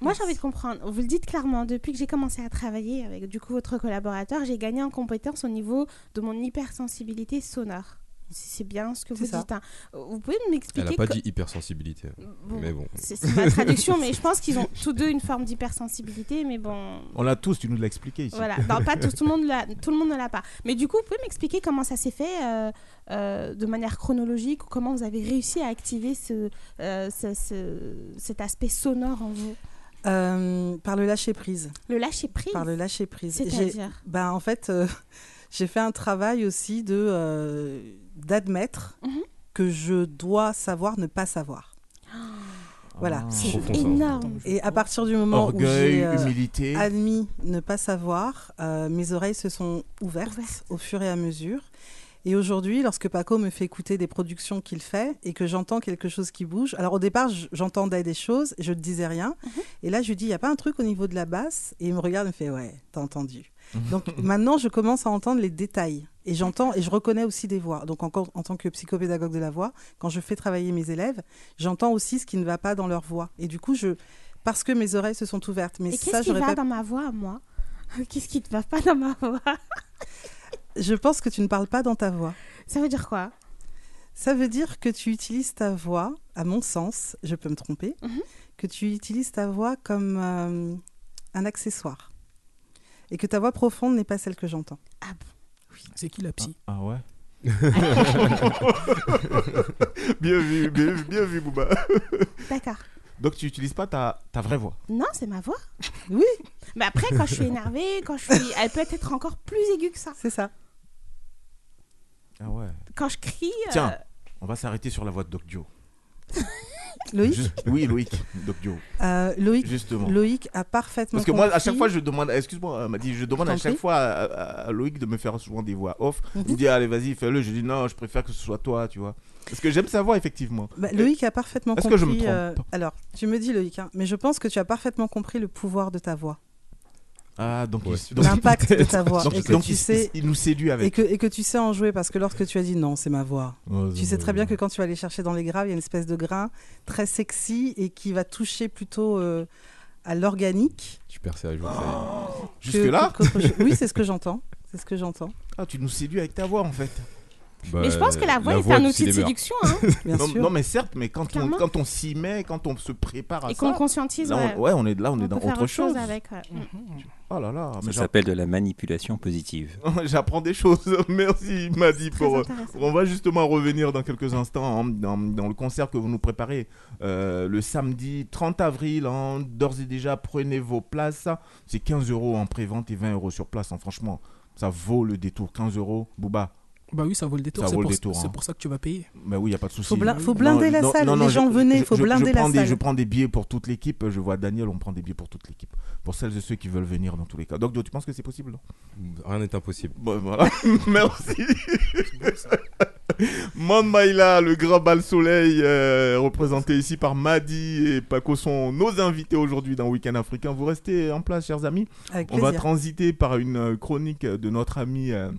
Moi, j'ai envie de comprendre. Vous le dites clairement, depuis que j'ai commencé à travailler avec du coup votre collaborateur, j'ai gagné en compétence au niveau de mon hypersensibilité sonore. C'est c'est bien ce que vous ça. dites. hein. Vous pouvez Elle m'expliquer a pas co- dit hypersensibilité. Bon, Mais bon. C'est ma traduction, mais je pense qu'ils ont tous deux une forme d'hypersensibilité, mais bon. On l'a tous, tu nous l'as expliqué ici. Voilà, non, pas tous, tout le monde tout le monde ne l'a pas. Mais du coup, vous pouvez m'expliquer comment ça s'est fait euh, euh, de manière chronologique ou comment vous avez réussi à activer ce, euh, ce- ce- cet aspect sonore en vous? Euh, par le lâcher prise. Le lâcher prise? Par le lâcher prise. C'est-à-dire? Ben, en fait, euh, j'ai fait un travail aussi de d'admettre Mhm. que je dois savoir ne pas savoir. Voilà. Ah. C'est énorme. Et à partir du moment où j'ai euh, humilité. admis ne pas savoir, euh, mes oreilles se sont ouvertes, Ouvertes. au fur et à mesure. Et aujourd'hui, lorsque Paco me fait écouter des productions qu'il fait et que j'entends quelque chose qui bouge, alors au départ, j'entendais des choses, je ne disais rien. Mhm. Et là, je lui dis, il n'y a pas un truc au niveau de la basse? Et il me regarde et me fait, ouais, t'as entendu. Donc maintenant, je commence à entendre les détails. Et j'entends et je reconnais aussi des voix. Donc encore en tant que psychopédagogue de la voix, quand je fais travailler mes élèves, j'entends aussi ce qui ne va pas dans leur voix. Et du coup, je parce que mes oreilles se sont ouvertes. Mais Et ça, qu'est-ce qui va pas dans ma voix, moi? Qu'est-ce qui ne va pas dans ma voix? Je pense que tu ne parles pas dans ta voix. Ça veut dire quoi? Ça veut dire que tu utilises ta voix, à mon sens, je peux me tromper, Mhm. que tu utilises ta voix comme euh, un accessoire. Et que ta voix profonde n'est pas celle que j'entends. Ah bon? C'est qui la psy? Ah ouais Bien vu, bien, vu, bien vu, Bouba. D'accord. Donc tu utilises pas ta, ta vraie voix? Non, c'est ma voix. Oui, Mais après, quand je suis énervée, quand je suis... elle peut être encore plus aiguë que ça. c'est ça. Ah ouais. Quand je crie... euh, Tiens. On va s'arrêter sur la voix de Doc Joe. Loïc, Juste- Oui, Loïc, Doc Joe. euh, Loïc, Justement. Loïc a parfaitement Parce que moi, à compris- chaque fois, je demande, excuse-moi, elle m'a dit, je demande à t'en chaque prie. fois à, à- à Loïc de me faire souvent des voix off. Il me Mhm. dit, allez, vas-y, fais-le. Je dis, non, je préfère que ce soit toi, tu vois. Parce que j'aime sa voix, effectivement. Bah, Loïc a parfaitement Est-ce compris. que je me trompe euh, alors, tu me dis Loïc, hein, mais je pense que tu as parfaitement compris le pouvoir de ta voix, Ah, donc, Ouais. il, donc, l'impact de ta voix, donc- et que donc tu il, sais il nous séduit et avec. que, et que tu sais en jouer parce que lorsque tu as dit non, c'est ma voix. Oh, Tu sais très bien que quand tu vas aller chercher dans les graves, il y a une espèce de grain très sexy et qui va toucher plutôt euh, à l'organique. Sérieux. y est. que- Jusque-là. Oui, c'est ce que j'entends. C'est ce que j'entends. Ah, tu nous séduis avec ta voix, en fait. Mais je Bah, pense que la voix est voix un outil de séduction. Hein, Bien non, sûr. non, mais certes, mais quand on, quand on s'y met, quand on se prépare à et qu'on conscientise. Là, on, ouais, on est là, on, est dans peut faire autre chose. avec. ouais. Mm. Oh là là, Ça mais s'appelle de la manipulation positive. j'apprends des choses. Merci, Madi, pour. euh. On va justement revenir dans quelques instants hein, dans, dans le concert que vous nous préparez euh, le samedi 30 avril. hein. D'ores et déjà, prenez vos places. C'est 15 euros en pré-vente et 20 euros sur place. hein. Franchement, ça vaut le détour. 15 euros, Booba. Bah oui, ça vaut le détour. Ça C'est vaut le pour, détour, c'est hein. pour ça que tu vas payer. Bah oui, il n'y a pas de souci. Faut, faut Non, blinder la salle. non, non, les je- gens venez, il faut je- blinder prends la des- salle. Je prends des billets pour toute l'équipe. Je vois Daniel, on prend des billets pour toute l'équipe. Pour celles et ceux qui veulent venir dans tous les cas. Donc, tu penses que c'est possible Rien n'est impossible. Bon, voilà. Merci. Mande Maïla, le grand bal soleil, euh, représenté ici par Madi et Paco sont nos invités aujourd'hui dans Week-end Africain. Vous restez en place, chers amis. Avec On va transiter par une euh, chronique de notre ami euh,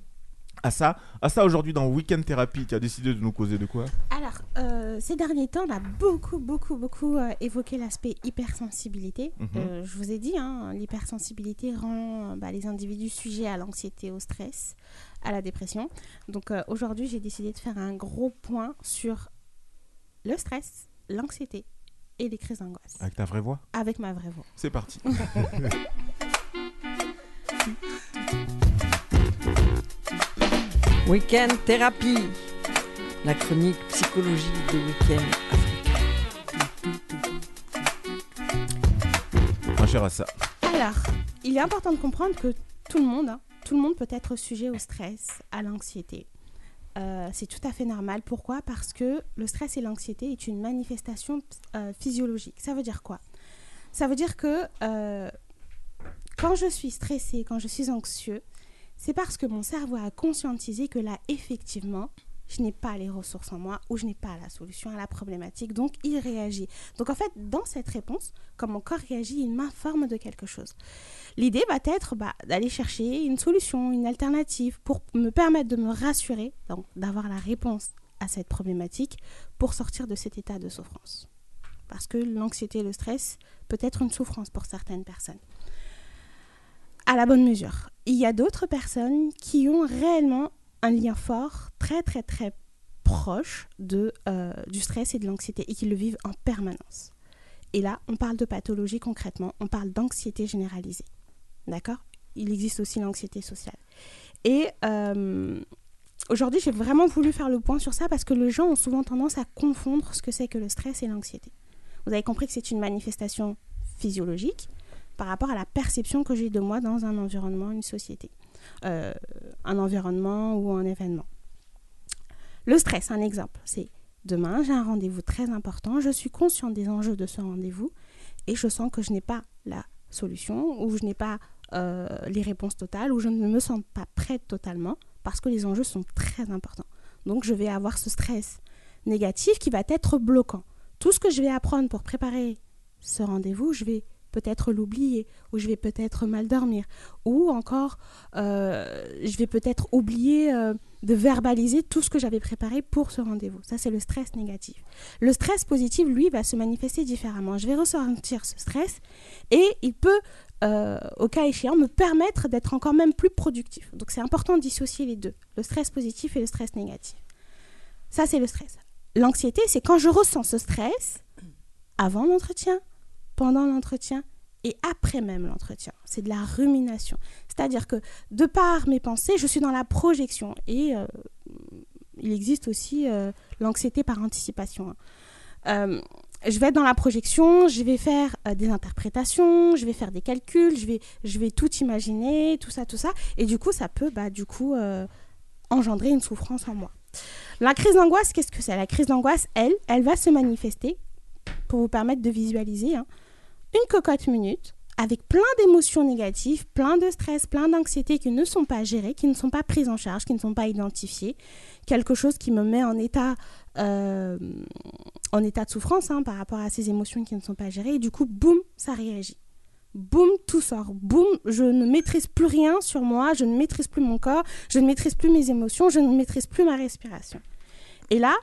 Assa. Assa, aujourd'hui dans Week-end Thérapie, tu as décidé de nous causer de quoi Alors, euh, ces derniers temps, on a beaucoup, beaucoup, beaucoup euh, évoqué l'aspect hypersensibilité. Mhm. Euh, je vous ai dit, hein, l'hypersensibilité rend bah, les individus sujets à l'anxiété, au stress, à la dépression. Donc aujourd'hui, j'ai décidé de faire un gros point sur le stress, l'anxiété et les crises d'angoisse Avec ta vraie voix avec ma vraie voix. C'est parti. Week-end thérapie, la chronique psychologie de Week-end Africain. Ma chère Assa. Alors, il est important de comprendre que tout le monde, hein, tout le monde peut être sujet au stress, à l'anxiété. Euh, c'est tout à fait normal. Pourquoi? Parce que le stress et l'anxiété est une manifestation euh, physiologique. Ça veut dire quoi? Ça veut dire que euh, quand je suis stressé, quand je suis anxieux, c'est parce que mon cerveau a conscientisé que là, effectivement, je n'ai pas les ressources en moi ou je n'ai pas la solution à la problématique. Donc, il réagit. Donc, en fait, dans cette réponse, quand mon corps réagit, il m'informe de quelque chose. L'idée va être bah, d'aller chercher une solution, une alternative pour me permettre de me rassurer, donc d'avoir la réponse à cette problématique pour sortir de cet état de souffrance. Parce que l'anxiété et le stress peut être une souffrance pour certaines personnes. À la bonne mesure. Il y a d'autres personnes qui ont réellement un lien fort, très très très proche de, euh, du stress et de l'anxiété et qui le vivent en permanence. Et là, on parle de pathologie concrètement, on parle d'anxiété généralisée. D'accord? Il existe aussi l'anxiété sociale. Et euh, aujourd'hui, j'ai vraiment voulu faire le point sur ça parce que les gens ont souvent tendance à confondre ce que c'est que le stress et l'anxiété. Vous avez compris que c'est une manifestation physiologique par rapport à la perception que j'ai de moi dans un environnement, une société, euh, un environnement ou un événement. Le stress, un exemple, c'est demain, j'ai un rendez-vous très important, je suis consciente des enjeux de ce rendez-vous et je sens que je n'ai pas la solution ou je n'ai pas euh, les réponses totales ou je ne me sens pas prête totalement parce que les enjeux sont très importants. Donc je vais avoir ce stress négatif qui va être bloquant. Tout ce que je vais apprendre pour préparer ce rendez-vous, je vais peut-être l'oublier, ou je vais peut-être mal dormir, ou encore euh, je vais peut-être oublier euh, de verbaliser tout ce que j'avais préparé pour ce rendez-vous. Ça, c'est le stress négatif. Le stress positif, lui, va se manifester différemment. Je vais ressentir ce stress et il peut, euh, au cas échéant, me permettre d'être encore même plus productif. Donc, c'est important de dissocier les deux, le stress positif et le stress négatif. Ça, c'est le stress. L'anxiété, c'est quand je ressens ce stress avant l'entretien, pendant l'entretien et après même l'entretien. C'est de la rumination. C'est-à-dire que de par mes pensées, je suis dans la projection. Et euh, il existe aussi euh, l'anxiété par anticipation. hein. Euh, je vais être dans la projection, je vais faire des interprétations, je vais faire des calculs, je vais, je vais tout imaginer, tout ça, tout ça. Et du coup, ça peut bah, du coup, engendrer une souffrance en moi. La crise d'angoisse, qu'est-ce que c'est? La crise d'angoisse, elle, elle va se manifester, pour vous permettre de visualiser, hein, une cocotte minute avec plein d'émotions négatives, plein de stress, plein d'anxiété qui ne sont pas gérées, qui ne sont pas prises en charge, qui ne sont pas identifiées. Quelque chose qui me met en état, euh, en état de souffrance hein, par rapport à ces émotions qui ne sont pas gérées. Et du coup, boum, ça réagit. Boum, tout sort. Boum, je ne maîtrise plus rien sur moi, je ne maîtrise plus mon corps, je ne maîtrise plus mes émotions, je ne maîtrise plus ma respiration. Et là,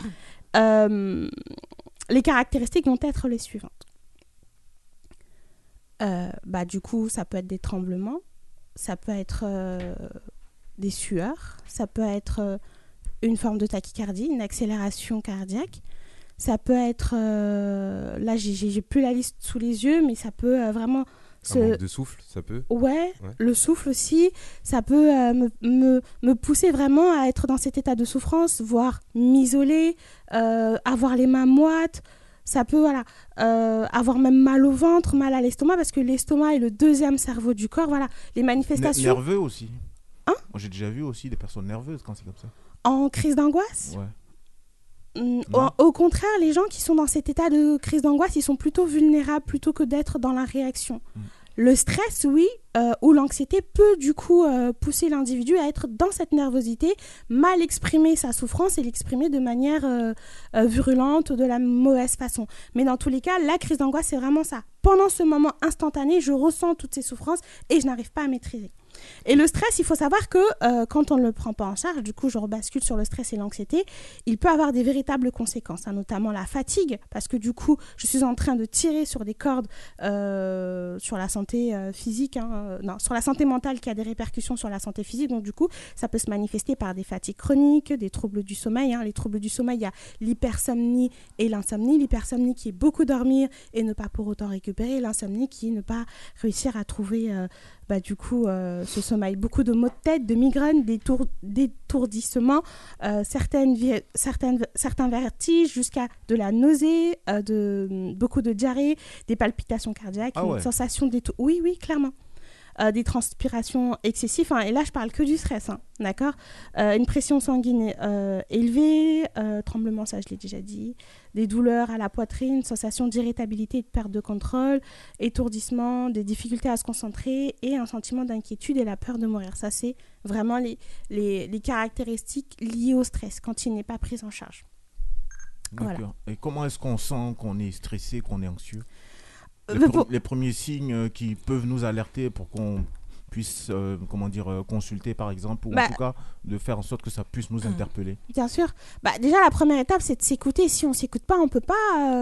euh, les caractéristiques vont être les suivantes. Euh, bah, du coup, ça peut être des tremblements, ça peut être euh, des sueurs, ça peut être euh, une forme de tachycardie, une accélération cardiaque. Ça peut être, là j'ai- plus la liste sous les yeux, mais ça peut vraiment Un manque de souffle, ça peut Ouais, Ouais. le souffle aussi, ça peut me, me, me pousser vraiment à être dans cet état de souffrance, voire m'isoler, avoir les mains moites. Ça peut voilà, euh, avoir même mal au ventre, mal à l'estomac, parce que l'estomac est le deuxième cerveau du corps. Voilà, les manifestations Nerveux aussi. Hein J'ai déjà vu aussi des personnes nerveuses quand c'est comme ça. en crise d'angoisse. Ouais. Non. Au, au contraire, les gens qui sont dans cet état de crise d'angoisse, ils sont plutôt vulnérables plutôt que d'être dans la réaction. Mm. Le stress, oui, euh, ou l'anxiété peut du coup euh, pousser l'individu à être dans cette nervosité, mal exprimer sa souffrance et l'exprimer de manière euh, virulente ou de la mauvaise façon. Mais dans tous les cas, la crise d'angoisse, c'est vraiment ça. Pendant ce moment instantané, je ressens toutes ces souffrances et je n'arrive pas à maîtriser. Et le stress, il faut savoir que euh, quand on ne le prend pas en charge, du coup, je rebascule sur le stress et l'anxiété, il peut avoir des véritables conséquences, hein, notamment la fatigue, parce que du coup, je suis en train de tirer sur des cordes euh, sur la santé euh, physique, hein, non, sur la santé mentale qui a des répercussions sur la santé physique. Donc du coup, ça peut se manifester par des fatigues chroniques, des troubles du sommeil. hein. Les troubles du sommeil, il y a l'hypersomnie et l'insomnie. L'hypersomnie qui est beaucoup dormir et ne pas pour autant récupérer, l'insomnie qui est ne pas réussir à trouver bah, du coup euh, ce sommeil. Beaucoup de maux de tête, de migraines, d'étour- d'étourdissements, euh, certaines, certains vertiges jusqu'à de la nausée, euh, de, beaucoup de diarrhée, des palpitations cardiaques, Ah une sensation d'étour. Oui, oui, clairement. Euh, des transpirations excessives, hein, et là je parle que du stress, hein, d'accord Euh, Une pression sanguine euh, élevée, tremblement, ça je l'ai déjà dit, des douleurs à la poitrine, sensation d'irritabilité et de perte de contrôle, étourdissement, des difficultés à se concentrer et un sentiment d'inquiétude et la peur de mourir. Ça, c'est vraiment les, les, caractéristiques liées au stress quand il n'est pas pris en charge. Voilà. D'accord. Et comment est-ce qu'on sent qu'on est stressé, qu'on est anxieux? Les, premiers signes euh, qui peuvent nous alerter pour qu'on puisse, euh, comment dire, euh, consulter par exemple, ou Bah- en tout cas de faire en sorte que ça puisse nous interpeller. Bien sûr. Bah, déjà, la première étape, c'est de s'écouter. Si on s'écoute pas, on peut pas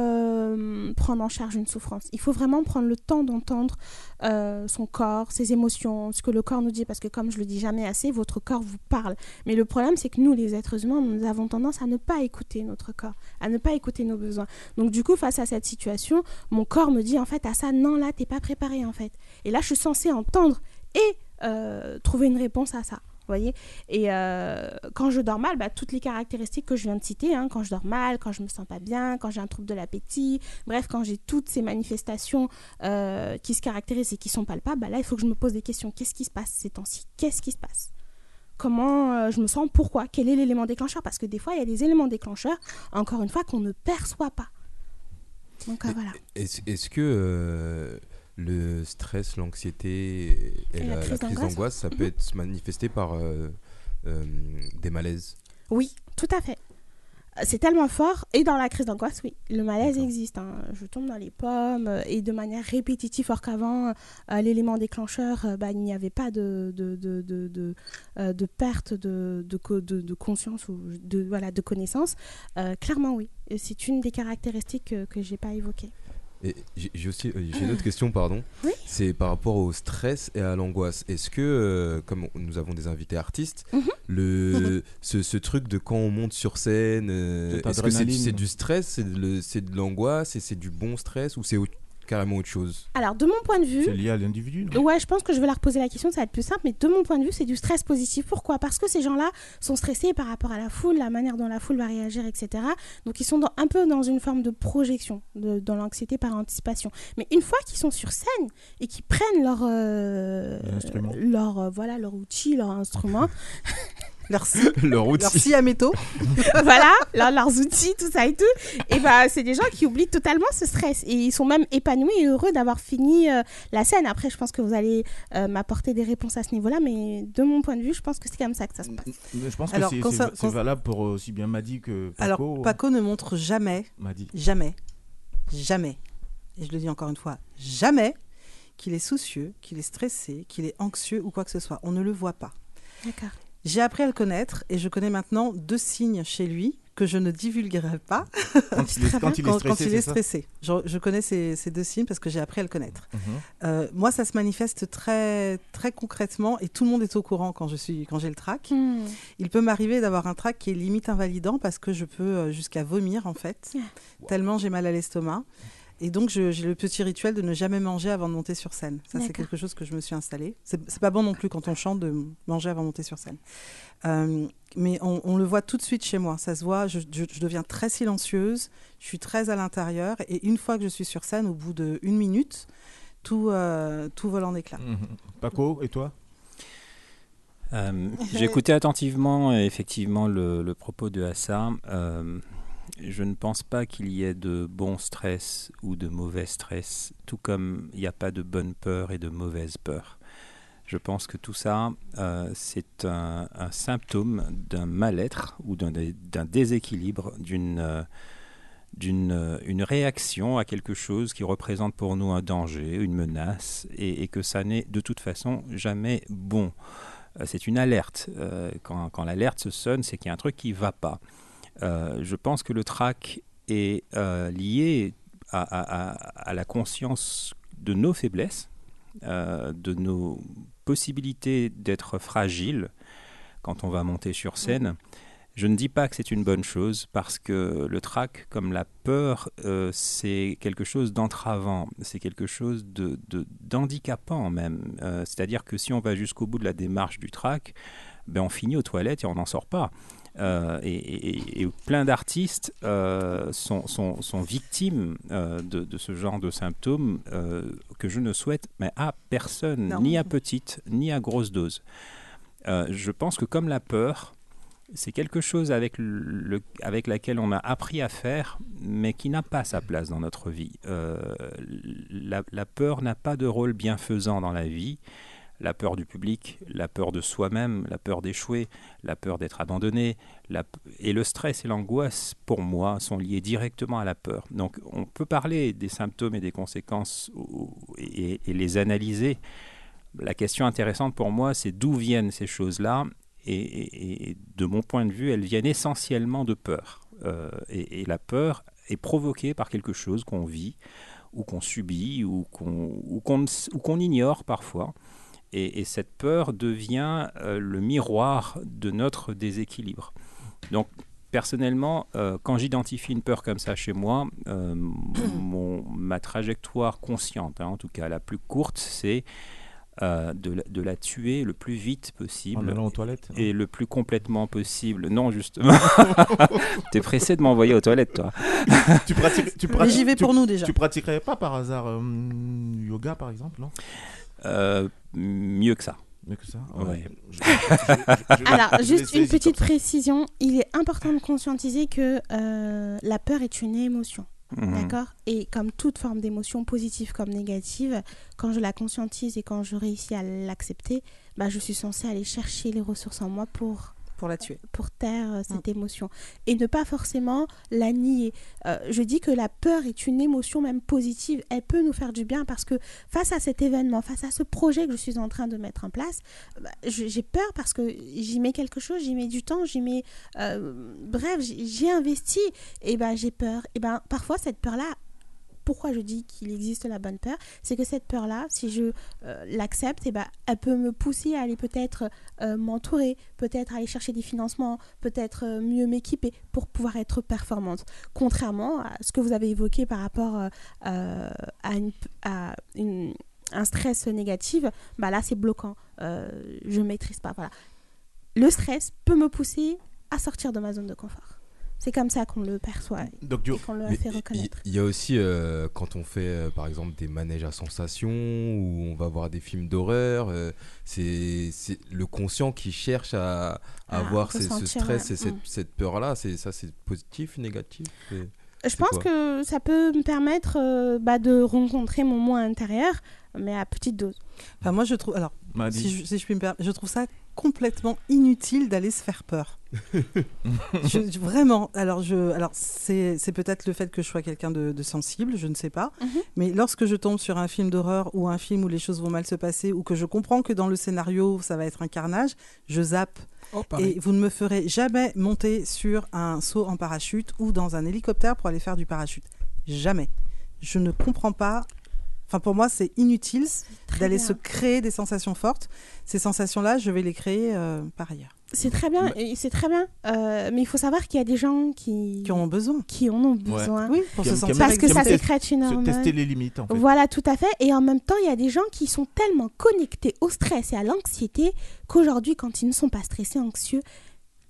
euh, prendre en charge une souffrance. Il faut vraiment prendre le temps d'entendre euh, son corps, ses émotions, ce que le corps nous dit. Parce que, comme je le dis jamais assez, votre corps vous parle. Mais le problème, c'est que nous, les êtres humains, nous avons tendance à ne pas écouter notre corps, à ne pas écouter nos besoins. Donc, du coup, face à cette situation, mon corps me dit en fait, à ça, non, là, t'es pas préparé en fait. Et là, je suis censée entendre et euh, trouver une réponse à ça. Voyez Et euh, quand je dors mal, bah, toutes les caractéristiques que je viens de citer, hein, quand je dors mal, quand je me sens pas bien, quand j'ai un trouble de l'appétit, bref, quand j'ai toutes ces manifestations euh, qui se caractérisent et qui sont palpables, bah, là, il faut que je me pose des questions. Qu'est-ce qui se passe ces temps-ci? Qu'est-ce qui se passe? Comment euh, je me sens? Pourquoi? Quel est l'élément déclencheur? Parce que des fois, il y a des éléments déclencheurs, encore une fois, qu'on ne perçoit pas. Donc voilà. Est-ce est-ce que le stress, l'anxiété et, Et la la, crise d'angoisse ça peut être manifesté par euh, euh, des malaises Oui, tout à fait. C'est tellement fort. Et dans la crise d'angoisse, oui, le malaise existe. hein. Je tombe dans les pommes euh, et de manière répétitive, alors qu'avant, euh, l'élément déclencheur, bah, il n'y avait pas de, de, de, de, de, perte de, de, co- de, de conscience ou de, voilà, de connaissance. Clairement, oui. C'est une des caractéristiques que, que je n'ai pas évoquées. Et j'ai aussi euh, j'ai une autre question, pardon. Oui. C'est par rapport au stress et à l'angoisse. Est-ce que, euh, comme nous avons des invités artistes, Mhm. le, ce, ce truc de quand on monte sur scène, euh, est-ce que c'est du- stress, c'est de, le- c'est de l'angoisse et c'est du bon stress ou c'est autre- carrément autre chose Alors, de mon point de vue, C'est lié à l'individu. Ouais, je pense que je vais leur poser la question, ça va être plus simple, mais de mon point de vue, c'est du stress positif. Pourquoi? Parce que ces gens-là sont stressés par rapport à la foule, la manière dont la foule va réagir, etc. Donc ils sont dans- un peu dans une forme de projection, de- dans l'anxiété par anticipation. Mais une fois qu'ils sont sur scène et qu'ils prennent leur, euh, L'instrument. leur, euh, voilà, leur outil, leur instrument, Leur scie, Leur outil. leur scie à métaux. voilà, leur- leurs outils, tout ça et tout, et ben c'est des gens qui oublient totalement ce stress et ils sont même épanouis et heureux d'avoir fini euh, la scène. Après, je pense que vous allez euh, m'apporter des réponses à ce niveau-là, mais de mon point de vue, je pense que c'est comme ça que ça se passe. Mais je pense que Alors, c'est- quand- valable pour euh, aussi bien Madi que Paco. Alors, Paco ne montre jamais, Madi. jamais, jamais, et je le dis encore une fois, jamais qu'il est soucieux, qu'il est stressé, qu'il est anxieux ou quoi que ce soit. On ne le voit pas. D'accord. J'ai appris à le connaître et je connais maintenant deux signes chez lui que je ne divulguerai pas Quand il est, quand il est quand, stressé, quand il c'est est ça stressé. Je, je connais ces, ces deux signes parce que j'ai appris à le connaître. Mhm. Euh, moi, ça se manifeste très, très concrètement et tout le monde est au courant quand je suis, quand j'ai le trac. Hmm. Il peut m'arriver d'avoir un trac qui est limite invalidant parce que je peux euh, jusqu'à vomir en fait, tellement j'ai mal à l'estomac. Et donc, j'ai le petit rituel de ne jamais manger avant de monter sur scène. Ça, c'est quelque chose que je me suis installé. C'est pas bon non plus quand on chante de manger avant de monter sur scène. Euh, mais on, on le voit tout de suite chez moi. Ça se voit. Je, je- je deviens très silencieuse. Je suis très à l'intérieur. Et une fois que je suis sur scène, au bout d'une minute, tout, euh, tout vole en éclats. Mhm. Paco, et toi? Euh, J'ai écouté attentivement effectivement le, le propos de Assa. Je ne pense pas qu'il y ait de bon stress ou de mauvais stress, tout comme il n'y a pas de bonne peur et de mauvaise peur. Je pense que tout ça, euh, c'est un, symptôme d'un mal-être ou d'un dé- d'un déséquilibre, d'une euh, d'une euh, une réaction à quelque chose qui représente pour nous un danger, une menace, et, que ça n'est de toute façon jamais bon. Euh, c'est une alerte. Quand quand l'alerte se sonne, c'est qu'il y a un truc qui ne va pas. Euh, je pense que le trac est euh, lié à, à- à- à la conscience de nos faiblesses, euh, de nos possibilités d'être fragiles quand on va monter sur scène. Je ne dis pas que c'est une bonne chose parce que le trac, comme la peur, euh, c'est quelque chose d'entravant, c'est quelque chose de, de- d'handicapant même. Euh, c'est-à-dire que si on va jusqu'au bout de la démarche du trac, ben on finit aux toilettes et on n'en sort pas. Euh, et, et- et plein d'artistes euh, sont, sont- sont victimes euh, de, de ce genre de symptômes que je ne souhaite mais à personne, Non. ni à petite, ni à grosse dose. Je pense que comme la peur, c'est quelque chose avec, le, avec laquelle on a appris à faire, mais qui n'a pas sa place dans notre vie. La, la peur n'a pas de rôle bienfaisant dans la vie. La peur du public, la peur de soi-même, la peur d'échouer, la peur d'être abandonné, et le stress et l'angoisse, pour moi, sont liés directement à la peur. Donc on peut parler des symptômes et des conséquences et, les analyser. La question intéressante pour moi, c'est d'où viennent ces choses-là? Et, de mon point de vue, elles viennent essentiellement de peur. Euh, et, la peur est provoquée par quelque chose qu'on vit ou qu'on subit ou qu'on ignore parfois. Et, et cette peur devient euh, le miroir de notre déséquilibre. Donc, personnellement, euh, quand j'identifie une peur comme ça chez moi, euh, mon, ma trajectoire consciente, hein, en tout cas la plus courte, c'est euh, de, la, de la tuer le plus vite possible. En allant aux toilettes, hein. Et le plus complètement possible. Non, justement. T'es pressé de m'envoyer aux toilettes, toi. tu pratiques, tu Mais pratiques- j'y vais tu- pour nous, déjà. Tu pratiquerais pas par hasard euh, yoga par exemple, non? Mieux que ça. Mieux que ça Ouais. Ouais. Je- je- je- je- Alors, je juste une petite précision. Il est important de conscientiser que euh, la peur est une émotion. Mhm. D'accord? Et comme toute forme d'émotion, positive comme négative, quand je la conscientise et quand je réussis à l'accepter, bah, je suis censée aller chercher les ressources en moi pour pour la tuer. Pour taire euh, cette Mm. émotion. Et ne pas forcément la nier. Euh, je dis que la peur est une émotion même positive. Elle peut nous faire du bien parce que face à cet événement, face à ce projet que je suis en train de mettre en place, bah, je- j'ai peur parce que j'y mets quelque chose, j'y mets du temps, j'y mets... euh, bref, j'y j'y investi et ben j'ai peur. Et ben parfois cette peur-là pourquoi je dis qu'il existe la bonne peur, c'est que cette peur-là, si je euh, l'accepte, eh ben, elle peut me pousser à aller peut-être euh, m'entourer, peut-être aller chercher des financements, peut-être euh, mieux m'équiper pour pouvoir être performante. Contrairement à ce que vous avez évoqué par rapport à, un stress négatif, bah là c'est bloquant, je ne maîtrise pas. Le stress peut me pousser à sortir de ma zone de confort. C'est comme ça qu'on le perçoit Donc, du- et qu'on le Mais fait il- reconnaître. Il y a aussi euh, quand on fait euh, par exemple des manèges à sensations ou on va voir des films d'horreur, euh, c'est c'est le conscient qui cherche à, à Ah, avoir ces- ce stress ouais. et cette, Mm. cette peur-là. C'est ça, c'est positif, négatif c'est- Je c'est pense que ça peut me permettre euh, bah, de rencontrer mon moi intérieur, mais à petite dose. Enfin, moi, je trouve. Alors, je, si je puis me permettre, je trouve ça complètement inutile d'aller se faire peur. Je- je- vraiment. Alors, je, alors c'est c'est peut-être le fait que je sois quelqu'un de, de sensible, je ne sais pas. Mhm. Mais lorsque je tombe sur un film d'horreur ou un film où les choses vont mal se passer ou que je comprends que dans le scénario ça va être un carnage, je zappe. Oh. Et vous ne me ferez jamais monter sur un saut en parachute ou dans un hélicoptère pour aller faire du parachute. Jamais. Je ne comprends pas. Enfin, pour moi, c'est inutile d'aller se créer des sensations fortes. Ces sensations-là, je vais les créer euh, par ailleurs. C'est très bien, c'est très bien. Euh, mais il faut savoir qu'il y a des gens qui, Qui en ont besoin. qui en ont besoin. Oui, pour se sentir Parce que ça sécrète une se hormone. Tester les limites en fait. Voilà, tout à fait. Et en même temps, il y a des gens qui sont tellement connectés au stress et à l'anxiété qu'aujourd'hui, quand ils ne sont pas stressés, anxieux,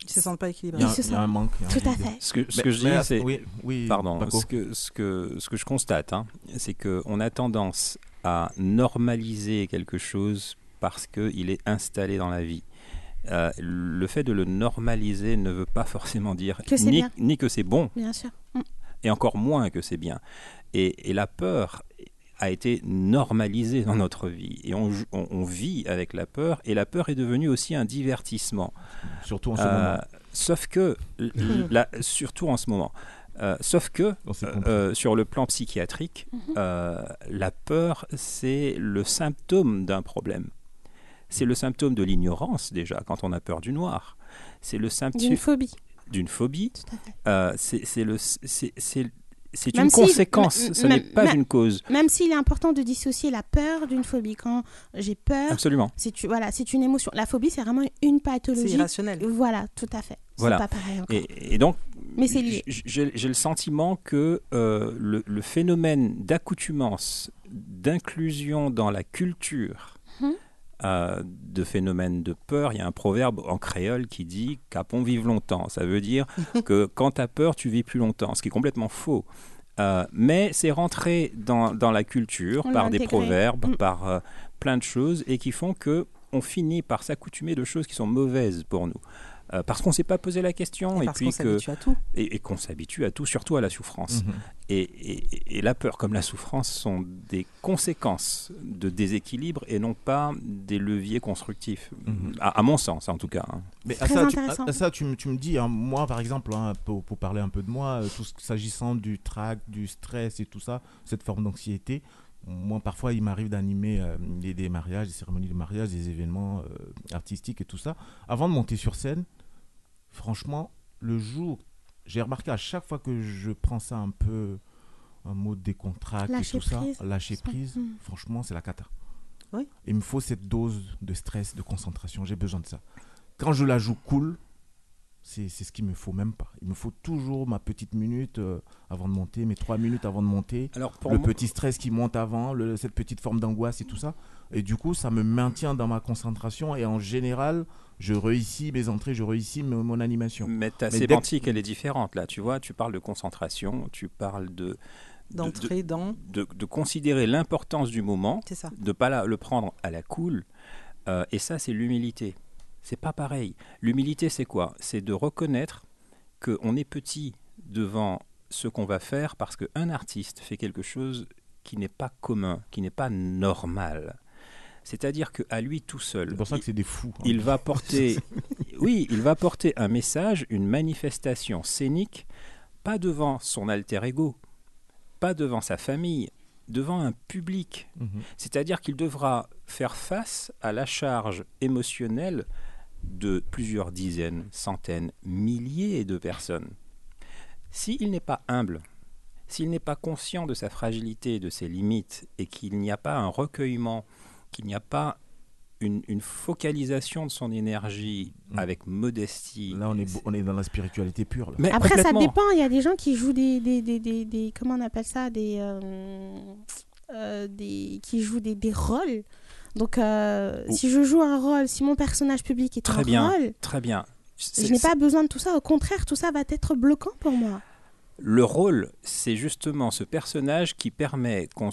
Ils se sentent pas Il équilibrés. y a, Ils se il y a un manque. il y a un tout à fait. Ce que, ce Mais- que je dis, c'est. Oui, oui, Pardon, ce que, ce, que, ce que je constate, hein, c'est qu'on a tendance à normaliser quelque chose parce qu'il est installé dans la vie. Euh, le fait de le normaliser ne veut pas forcément dire Que ni, bien. ni que c'est bon, bien sûr. Mm. et encore moins que c'est bien. Et, et la peur a été normalisée dans notre vie, et on, jou- on- on vit avec la peur, et la peur est devenue aussi un divertissement. Surtout en ce Euh, moment. Sauf que, la- surtout en ce moment, Euh, sauf que s'est euh, euh, sur le plan psychiatrique, Mhm. euh, la peur, c'est le symptôme d'un problème. C'est le symptôme de l'ignorance déjà, quand on a peur du noir. C'est le symptôme D'une phobie. d'une phobie. Euh, c'est le- c'est- c'est- c'est une si- conséquence, ce n'est pas une cause. Même s'il est important de dissocier la peur d'une phobie. Quand j'ai peur, Absolument. c'est voilà, c'est une émotion. La phobie, c'est vraiment une C'est pathologie. irrationnel. Voilà, tout à fait. C'est Voilà. pas pareil encore. Et, et donc, Mais c'est lié. j'ai j'ai le sentiment que euh, le, le phénomène d'accoutumance, d'inclusion dans la culture, Mhm. Euh, de phénomènes de peur, il y a un proverbe en créole qui dit qu'apon vive longtemps. Ça veut dire que quand tu as peur, tu vis plus longtemps, ce qui est complètement faux. Euh, mais c'est rentré dans, dans la culture On par des proverbes, Mm. par euh, plein de choses et qui font que on finit par s'accoutumer de choses qui sont mauvaises pour nous. Euh, parce qu'on ne s'est pas posé la question Et et, parce qu'on s'habitue à tout. et, et qu'on s'habitue à tout, surtout à la souffrance. Mhm. Et, et- et la peur comme la souffrance sont des conséquences de déséquilibre et non pas des leviers constructifs, Mhm. à, à mon sens en tout cas. hein. Mais à Très ça, tu, intéressant. à- à ça, tu, me- tu me dis, hein, moi par exemple, hein, pour, pour parler un peu de moi, euh, tout s'agissant du trac, du stress et tout ça, cette forme d'anxiété, moi parfois il m'arrive d'animer euh, des, des mariages, des cérémonies de mariage, des événements euh, artistiques et tout ça. Avant de monter sur scène, franchement, le jour, j'ai remarqué à chaque fois que je prends ça un peu, un mot décontracté et Lâcher tout ça, prise. lâcher prise, Mm. franchement c'est la cata. Oui. Il me faut cette dose de stress, de concentration. J'ai besoin de ça. Quand je la joue cool, c'est c'est ce qu'il me faut même pas. Il me faut toujours ma petite minute euh, avant de monter, mes trois minutes avant de monter. Alors pour le moi- petit stress qui monte avant, le- cette petite forme d'angoisse et tout ça. Et du coup, ça me maintient dans ma concentration. Et en général, je réussis mes entrées, je réussis mon animation. Mais ta que- sémantique, elle est différente là. Tu vois, tu parles de concentration, tu parles de de- D'entrer de, dans. de, de considérer l'importance du moment, ça. de ne pas la- le prendre à la cool. Euh, et ça, c'est l'humilité. C'est pas pareil. L'humilité, c'est quoi? C'est de reconnaître qu'on est petit devant ce qu'on va faire parce qu'un artiste fait quelque chose qui n'est pas commun, qui n'est pas normal. C'est-à-dire qu'à lui tout seul, C'est pour ça que c'est des fous. hein. il va porter, oui, il va porter un message, une manifestation scénique, pas devant son alter ego, pas devant sa famille, devant un public. Mhm. C'est-à-dire qu'il devra faire face à la charge émotionnelle de plusieurs dizaines, centaines, milliers de personnes. S'il n'est pas humble, s'il n'est pas conscient de sa fragilité, de ses limites, et qu'il n'y a pas un recueillement, qu'il n'y a pas une, une focalisation de son énergie Mm. avec modestie. Là, on est, on est dans la spiritualité pure. là. Mais Après, ça dépend. Il y a des gens qui jouent des. des, des, des, des- comment on appelle ça des, euh, euh, des Qui jouent des, des rôles. Donc, euh, si je joue un rôle, si mon personnage public est Très un bien, rôle, très bien. je n'ai pas besoin de tout ça. Au contraire, tout ça va être bloquant pour moi. Le rôle, c'est justement ce personnage qui permet qu'on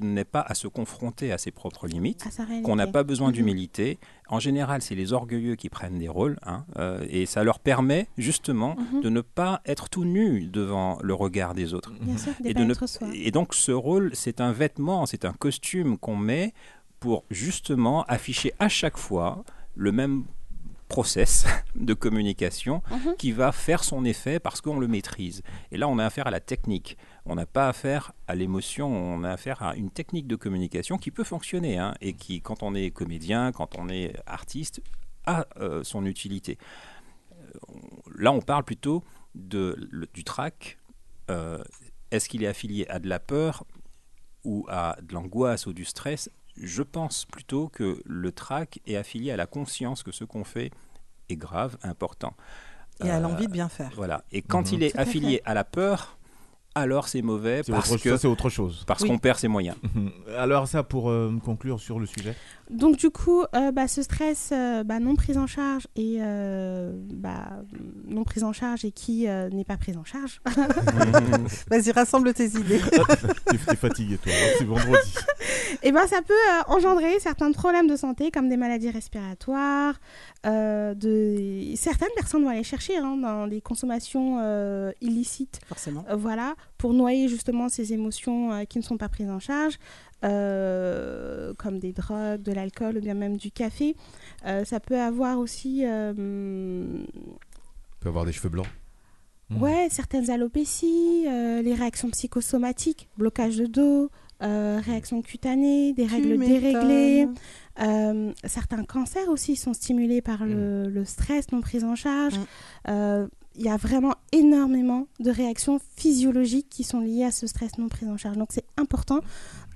n'ait pas à se confronter à ses propres limites, qu'on n'a pas besoin Mhm. d'humilité. En général, c'est les orgueilleux qui prennent des rôles, hein, euh, et ça leur permet justement Mhm. de ne pas être tout nu devant le regard des autres. Bien sûr, Et, de ne- et donc ce rôle, c'est un vêtement, c'est un costume qu'on met pour justement afficher à chaque fois le même process de communication Mhm. qui va faire son effet parce qu'on le maîtrise. Et là, on a affaire à la technique. On n'a pas affaire à l'émotion, on a affaire à une technique de communication qui peut fonctionner hein, et qui, quand on est comédien, quand on est artiste, a euh, son utilité. Euh, Là, on parle plutôt de, le- du trac. Euh, Est-ce qu'il est affilié à de la peur ou à de l'angoisse ou du stress Je pense plutôt que le trac est affilié à la conscience que ce qu'on fait est grave, important. Et à Euh, l'envie de bien faire. Voilà. Et quand Mhm. il est à affilié à la peur, alors c'est mauvais C'est parce autre, que ça, c'est autre chose. parce Oui. qu'on perd ses moyens. Alors ça, pour euh, conclure sur le sujet. Donc du coup, euh, bah, ce stress euh, bah, non pris en charge et euh, bah, non pris en charge et qui euh, n'est pas pris en charge, Vas-y, rassemble tes idées. T'es t'es fatigué, toi. hein, C'est vendredi. et ben ça peut euh, engendrer certains problèmes de santé comme des maladies respiratoires. Euh, de... Certaines personnes vont aller chercher hein, dans des consommations euh, illicites Forcément. Euh, voilà, pour noyer justement ces émotions euh, qui ne sont pas prises en charge, euh, comme des drogues, de l'alcool ou bien même du café. Euh, ça peut avoir aussi euh, On peut avoir des cheveux blancs. Mhm. ouais, certaines alopécies, euh, les réactions psychosomatiques, blocage de dos, euh, réactions cutanées, des Tu règles déréglées. Euh, certains cancers aussi sont stimulés par le, le stress non pris en charge. Mm. Euh, Il y a vraiment énormément de réactions physiologiques qui sont liées à ce stress non pris en charge. Donc c'est important.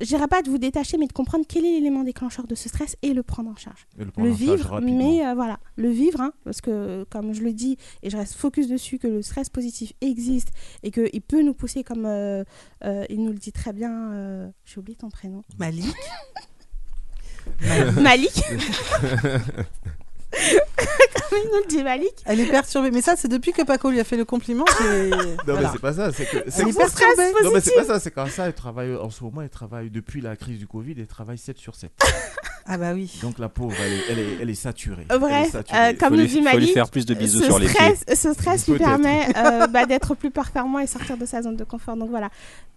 Je dirais pas de vous détacher, mais de comprendre quel est l'élément déclencheur de ce stress et le prendre en charge. Et le prendre Le en charge vivre, rapidement. mais euh, voilà, le vivre, hein, parce que comme je le dis, et je reste focus dessus, que le stress positif existe et qu'il peut nous pousser comme euh, euh, il nous le dit très bien, euh, j'ai oublié ton prénom. Malik. Malik. Nous dit Malik Elle est perturbée. Mais ça, c'est depuis que Paco lui a fait le compliment. que- Non, voilà. mais c'est pas ça. C'est que. c'est Elle est que- perturbée. Non, mais c'est pas ça. C'est quand ça, elle travaille en ce moment, elle travaille depuis la crise du Covid, elle travaille 7 sur 7. Ah bah oui. Donc la pauvre, elle est, elle est, elle est saturée. Elle est Bref, saturée. euh, comme lui- dit faut lui Malik, faire plus de bisous ce sur les stress, ce stress lui permet euh, bah, d'être plus performant et sortir de sa zone de confort. Donc voilà,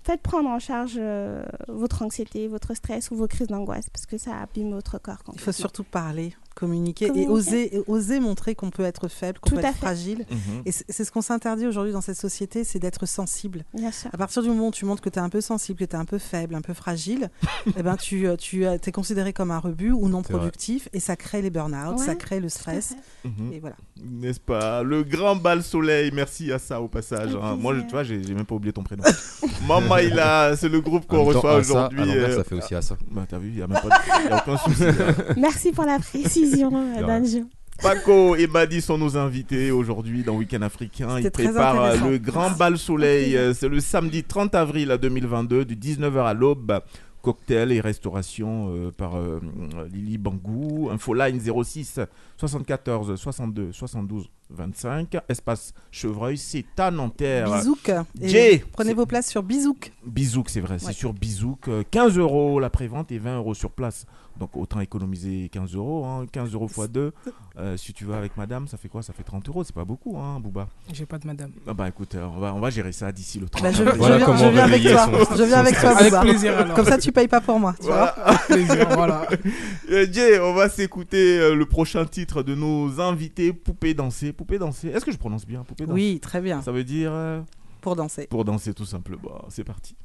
faites prendre en charge euh, votre anxiété, votre stress ou vos crises d'angoisse parce que ça abîme votre corps. Il faut surtout parler, communiquer, et Communiquer. oser, et oser montrer qu'on peut être faible, qu'on Tout peut être fait. fragile. Mhm. Et c'est ce qu'on s'interdit aujourd'hui dans cette société, c'est d'être sensible. Bien sûr. À partir du moment où tu montres que tu es un peu sensible, que tu es un peu faible, un peu fragile, eh ben tu, euh, tu euh, es considéré comme un rebut ou non productif et ça crée les burn-out, Ouais, ça crée le stress. Mhm. Et voilà. N'est-ce pas? Le grand bal soleil, merci à ça au passage. Hein. Moi, je- tu vois, j'ai même pas oublié ton prénom. Mamaïla, c'est le groupe qu'on reçoit ça, aujourd'hui. à l'envers, euh, ça fait aussi à ça. Bah, t'as vu, il y a même pas de- y a aucun souci. hein. Merci pour la précision, euh, Danjo. Paco et Badi sont nos invités aujourd'hui dans Week-end Africain. Ils préparent euh, le Grand Bal Soleil. Euh, C'est le samedi 30 avril 2022, du 19h à l'aube. Cocktail et restauration euh, par euh, Lily Bangou. Infoline 06 74 62 72 25. Espace Chevreuil, c'est à Nanterre. Bisouk. Et Jay. Prenez vos places sur Bisouk. Bizouk, c'est vrai, c'est sur Bizouk. euh, 15 euros la prévente et 20 euros sur place. Donc autant économiser 15 euros. hein, 15 euros x 2. si tu vas avec madame, ça fait quoi? Ça fait 30 euros. C'est pas beaucoup, hein, Booba J'ai pas de madame. ah Bah écoute, euh, on, va, on va gérer ça d'ici le 30 Bah, je, avril. je Voilà viens, comment je viens avec toi. son- je viens avec toi, Avec plaisir alors. Comme ça, tu payes pas pour moi. Tu vois Voilà. plaisir, voilà. Euh, Jay, on va s'écouter euh, le prochain titre de nos invités Poupée danser. Poupée danser. Est-ce que je prononce bien Poupée danser? Oui, très bien. Ça veut dire euh, Pour danser. pour danser tout simplement. C'est parti.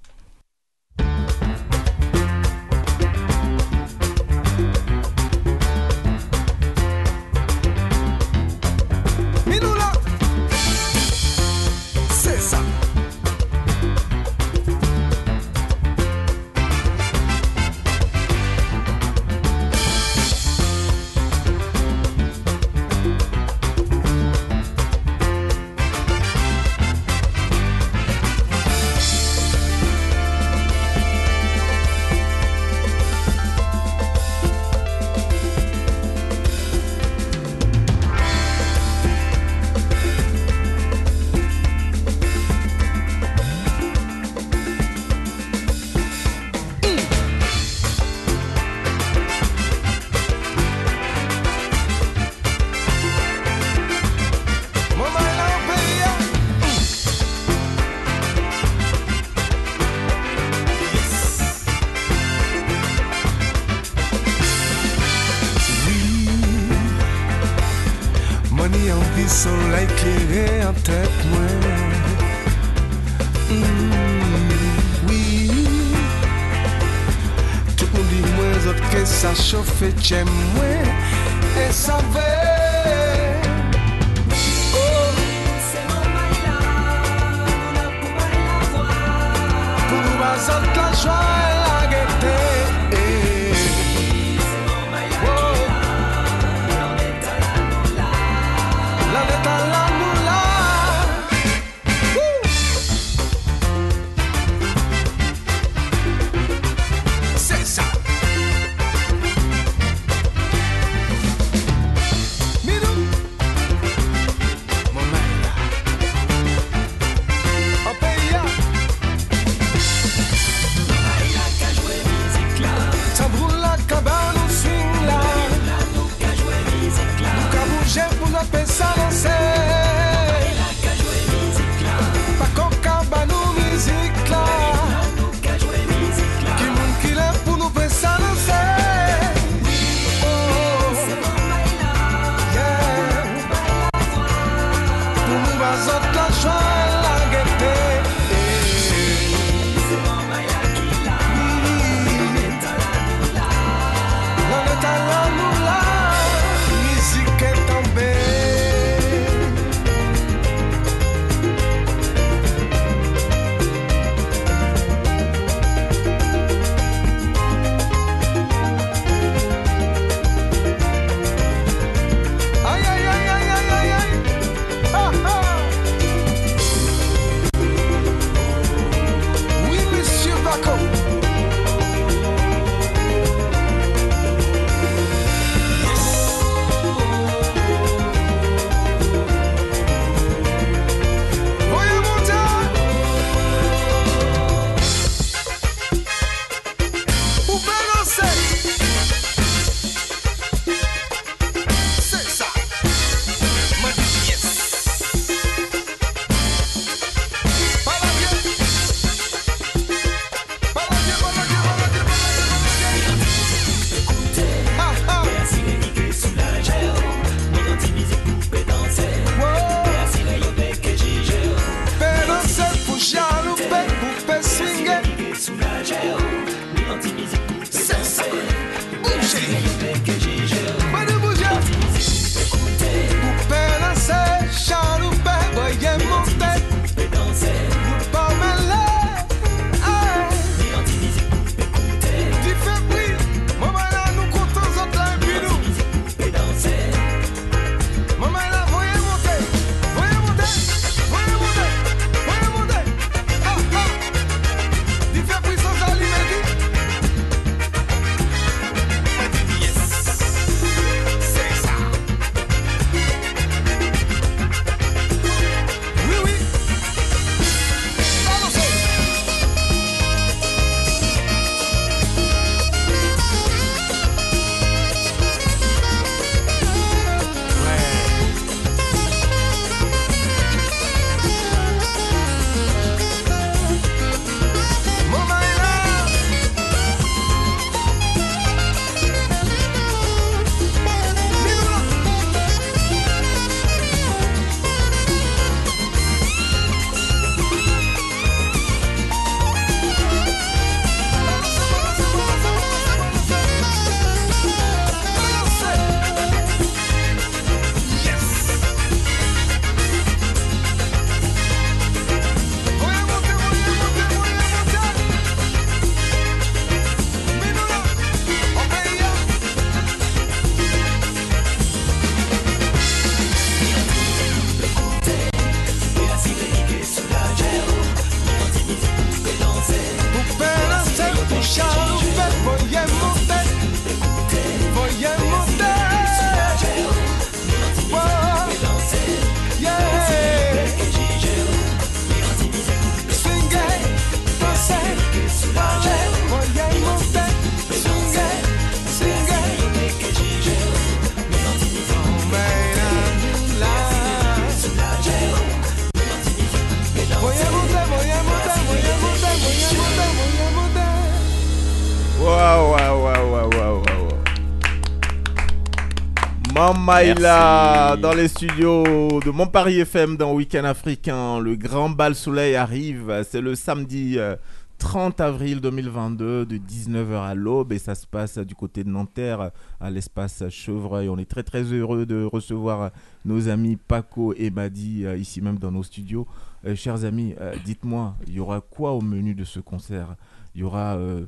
Merci. dans les studios de Montparis FM dans Week-end africain. Le grand bal soleil arrive. C'est le samedi euh, 30 avril 2022 de 19h à l'aube et ça se passe du côté de Nanterre à l'espace Chevreuil. On est très très heureux de recevoir nos amis Paco et Madi euh, ici même dans nos studios. Euh, chers amis, euh, dites-moi, il y aura quoi au menu de ce concert? Il y aura, euh,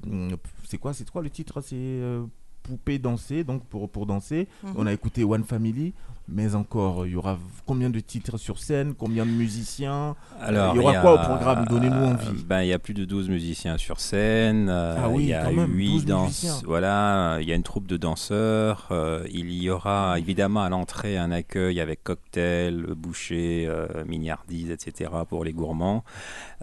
c'est quoi, quoi le titre? C'est euh, Poupée danser, donc pour, pour danser. Mhm. On a écouté One Family, mais encore, il y aura combien de titres sur scène, combien de musiciens? Alors, il y aura a- quoi au programme? Donnez-nous envie. Ben, il y a plus de 12 musiciens sur scène. euh, Ah oui, il y a quand même, 8 12 danses. musiciens. Voilà, il y a une troupe de danseurs. euh, il y aura évidemment à l'entrée un accueil avec cocktail, boucher, euh, mignardise, etc. pour les gourmands.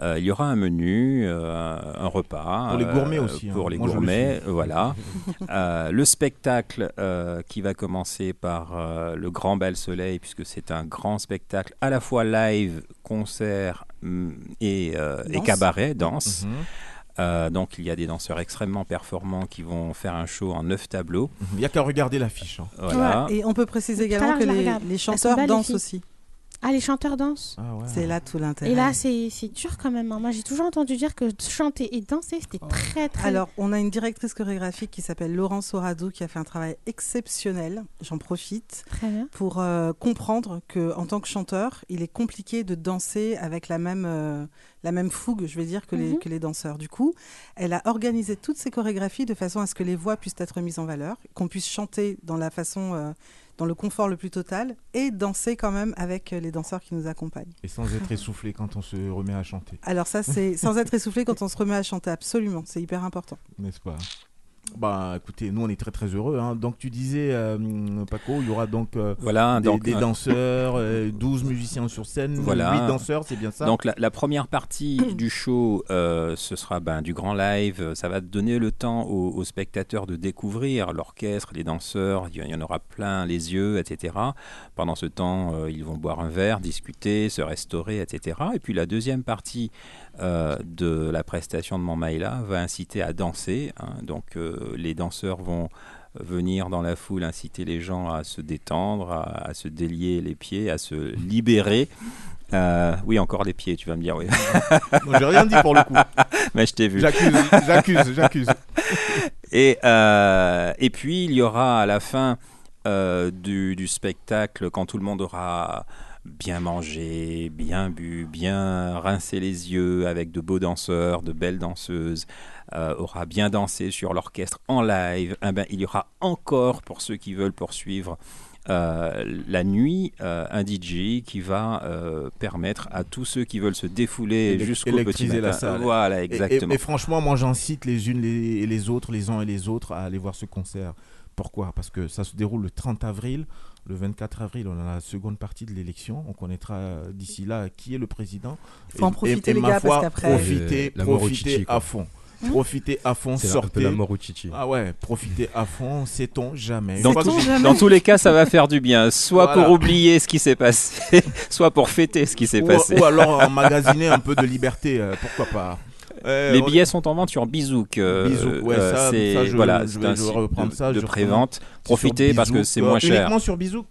Euh, il y aura un menu, euh, un repas. Pour les euh, gourmets aussi, hein. Pour les Moi, je le gourmets, voilà. Le spectacle euh, qui va commencer par euh, le Grand Bal Soleil, puisque c'est un grand spectacle à la fois live, concert hum, et, euh, et cabaret, danse. Mhm. Euh, donc il y a des danseurs extrêmement performants qui vont faire un show en neuf tableaux. Il n'y a qu'à regarder l'affiche. hein. Voilà. Et on peut préciser également que les, chanteurs dansent aussi. Ah, les chanteurs dansent Ah ouais. C'est là tout l'intérêt. Et là, c'est c'est dur quand même. hein. Moi, j'ai toujours entendu dire que chanter et danser, c'était très, très. Alors, on a une directrice chorégraphique qui s'appelle Laurence Oradou qui a fait un travail exceptionnel. J'en profite Très bien. pour euh, comprendre que en tant que chanteur, il est compliqué de danser avec la même euh, la même fougue, je vais dire, que, les, Mhm. que les danseurs. Du coup, elle a organisé toutes ces chorégraphies de façon à ce que les voix puissent être mises en valeur, qu'on puisse chanter dans la façon euh, dans le confort le plus total et danser quand même avec euh, les danseurs qui nous accompagnent. Et sans être essoufflé quand on se remet à chanter, Alors ça, c'est sans être essoufflé quand on se remet à chanter, absolument, c'est hyper important. n'est-ce pas? Bah écoutez, nous on est très très heureux. hein. Donc tu disais, euh, Paco, il y aura donc euh, Voilà, des, donc, des danseurs, euh, 12 musiciens sur scène, Voilà. 8 danseurs, c'est bien ça? Donc la, la première partie du show, euh, ce sera ben, du grand live. Ça va donner le temps aux, aux spectateurs de découvrir l'orchestre, les danseurs. Il y, en aura plein les yeux, etc. Pendant ce temps, ils vont boire un verre, discuter, se restaurer, etc. Et puis la deuxième partie euh, de la prestation de Montmaïla va inciter à danser. hein. Donc euh, les danseurs vont venir dans la foule inciter les gens à se détendre, à, à se délier les pieds, à se libérer. Euh, oui, encore les pieds, tu vas me dire, oui. Non, j'ai rien dit pour le coup. Mais je t'ai vu. J'accuse, j'accuse, j'accuse. Et, euh, et puis, il y aura à la fin euh, du, du spectacle, quand tout le monde aura bien mangé, bien bu, bien rincé les yeux avec de beaux danseurs, de belles danseuses, euh, aura bien dansé sur l'orchestre en live, eh ben, il y aura encore, pour ceux qui veulent poursuivre, euh, la nuit, euh, un DJ qui va permettre à tous ceux qui veulent se défouler jusqu'au petit matin. la salle. Voilà, Et- et- exactement. Et, franchement, moi j'incite les unes les- et les autres, les uns et les autres, à aller voir ce concert. Pourquoi? Parce que ça se déroule le 30 avril. Le 24 avril, on a la seconde partie de l'élection. On connaîtra euh, d'ici là qui est le président. Faut en Et- profiter, et les gars, foi, qu'après- Profitez, Euh, la à fond. Profitez à fond, C'est un peu sortez. la mort au chichi. Ah ouais, profitez à fond, sait-on jamais. Dans, tous les cas, ça va faire du bien, soit Voilà. pour oublier ce qui s'est passé, soit pour fêter ce qui s'est passé. ou alors emmagasiner un peu de liberté, euh, pourquoi pas. Les billets sont en vente sur Bizouk. euh, Bizouk, ouais, euh, ça- ça, je- voilà, je vais- je reprendre de, ça, de prévente. Profitez parce que c'est moins cher. Uniquement sur Bizouk?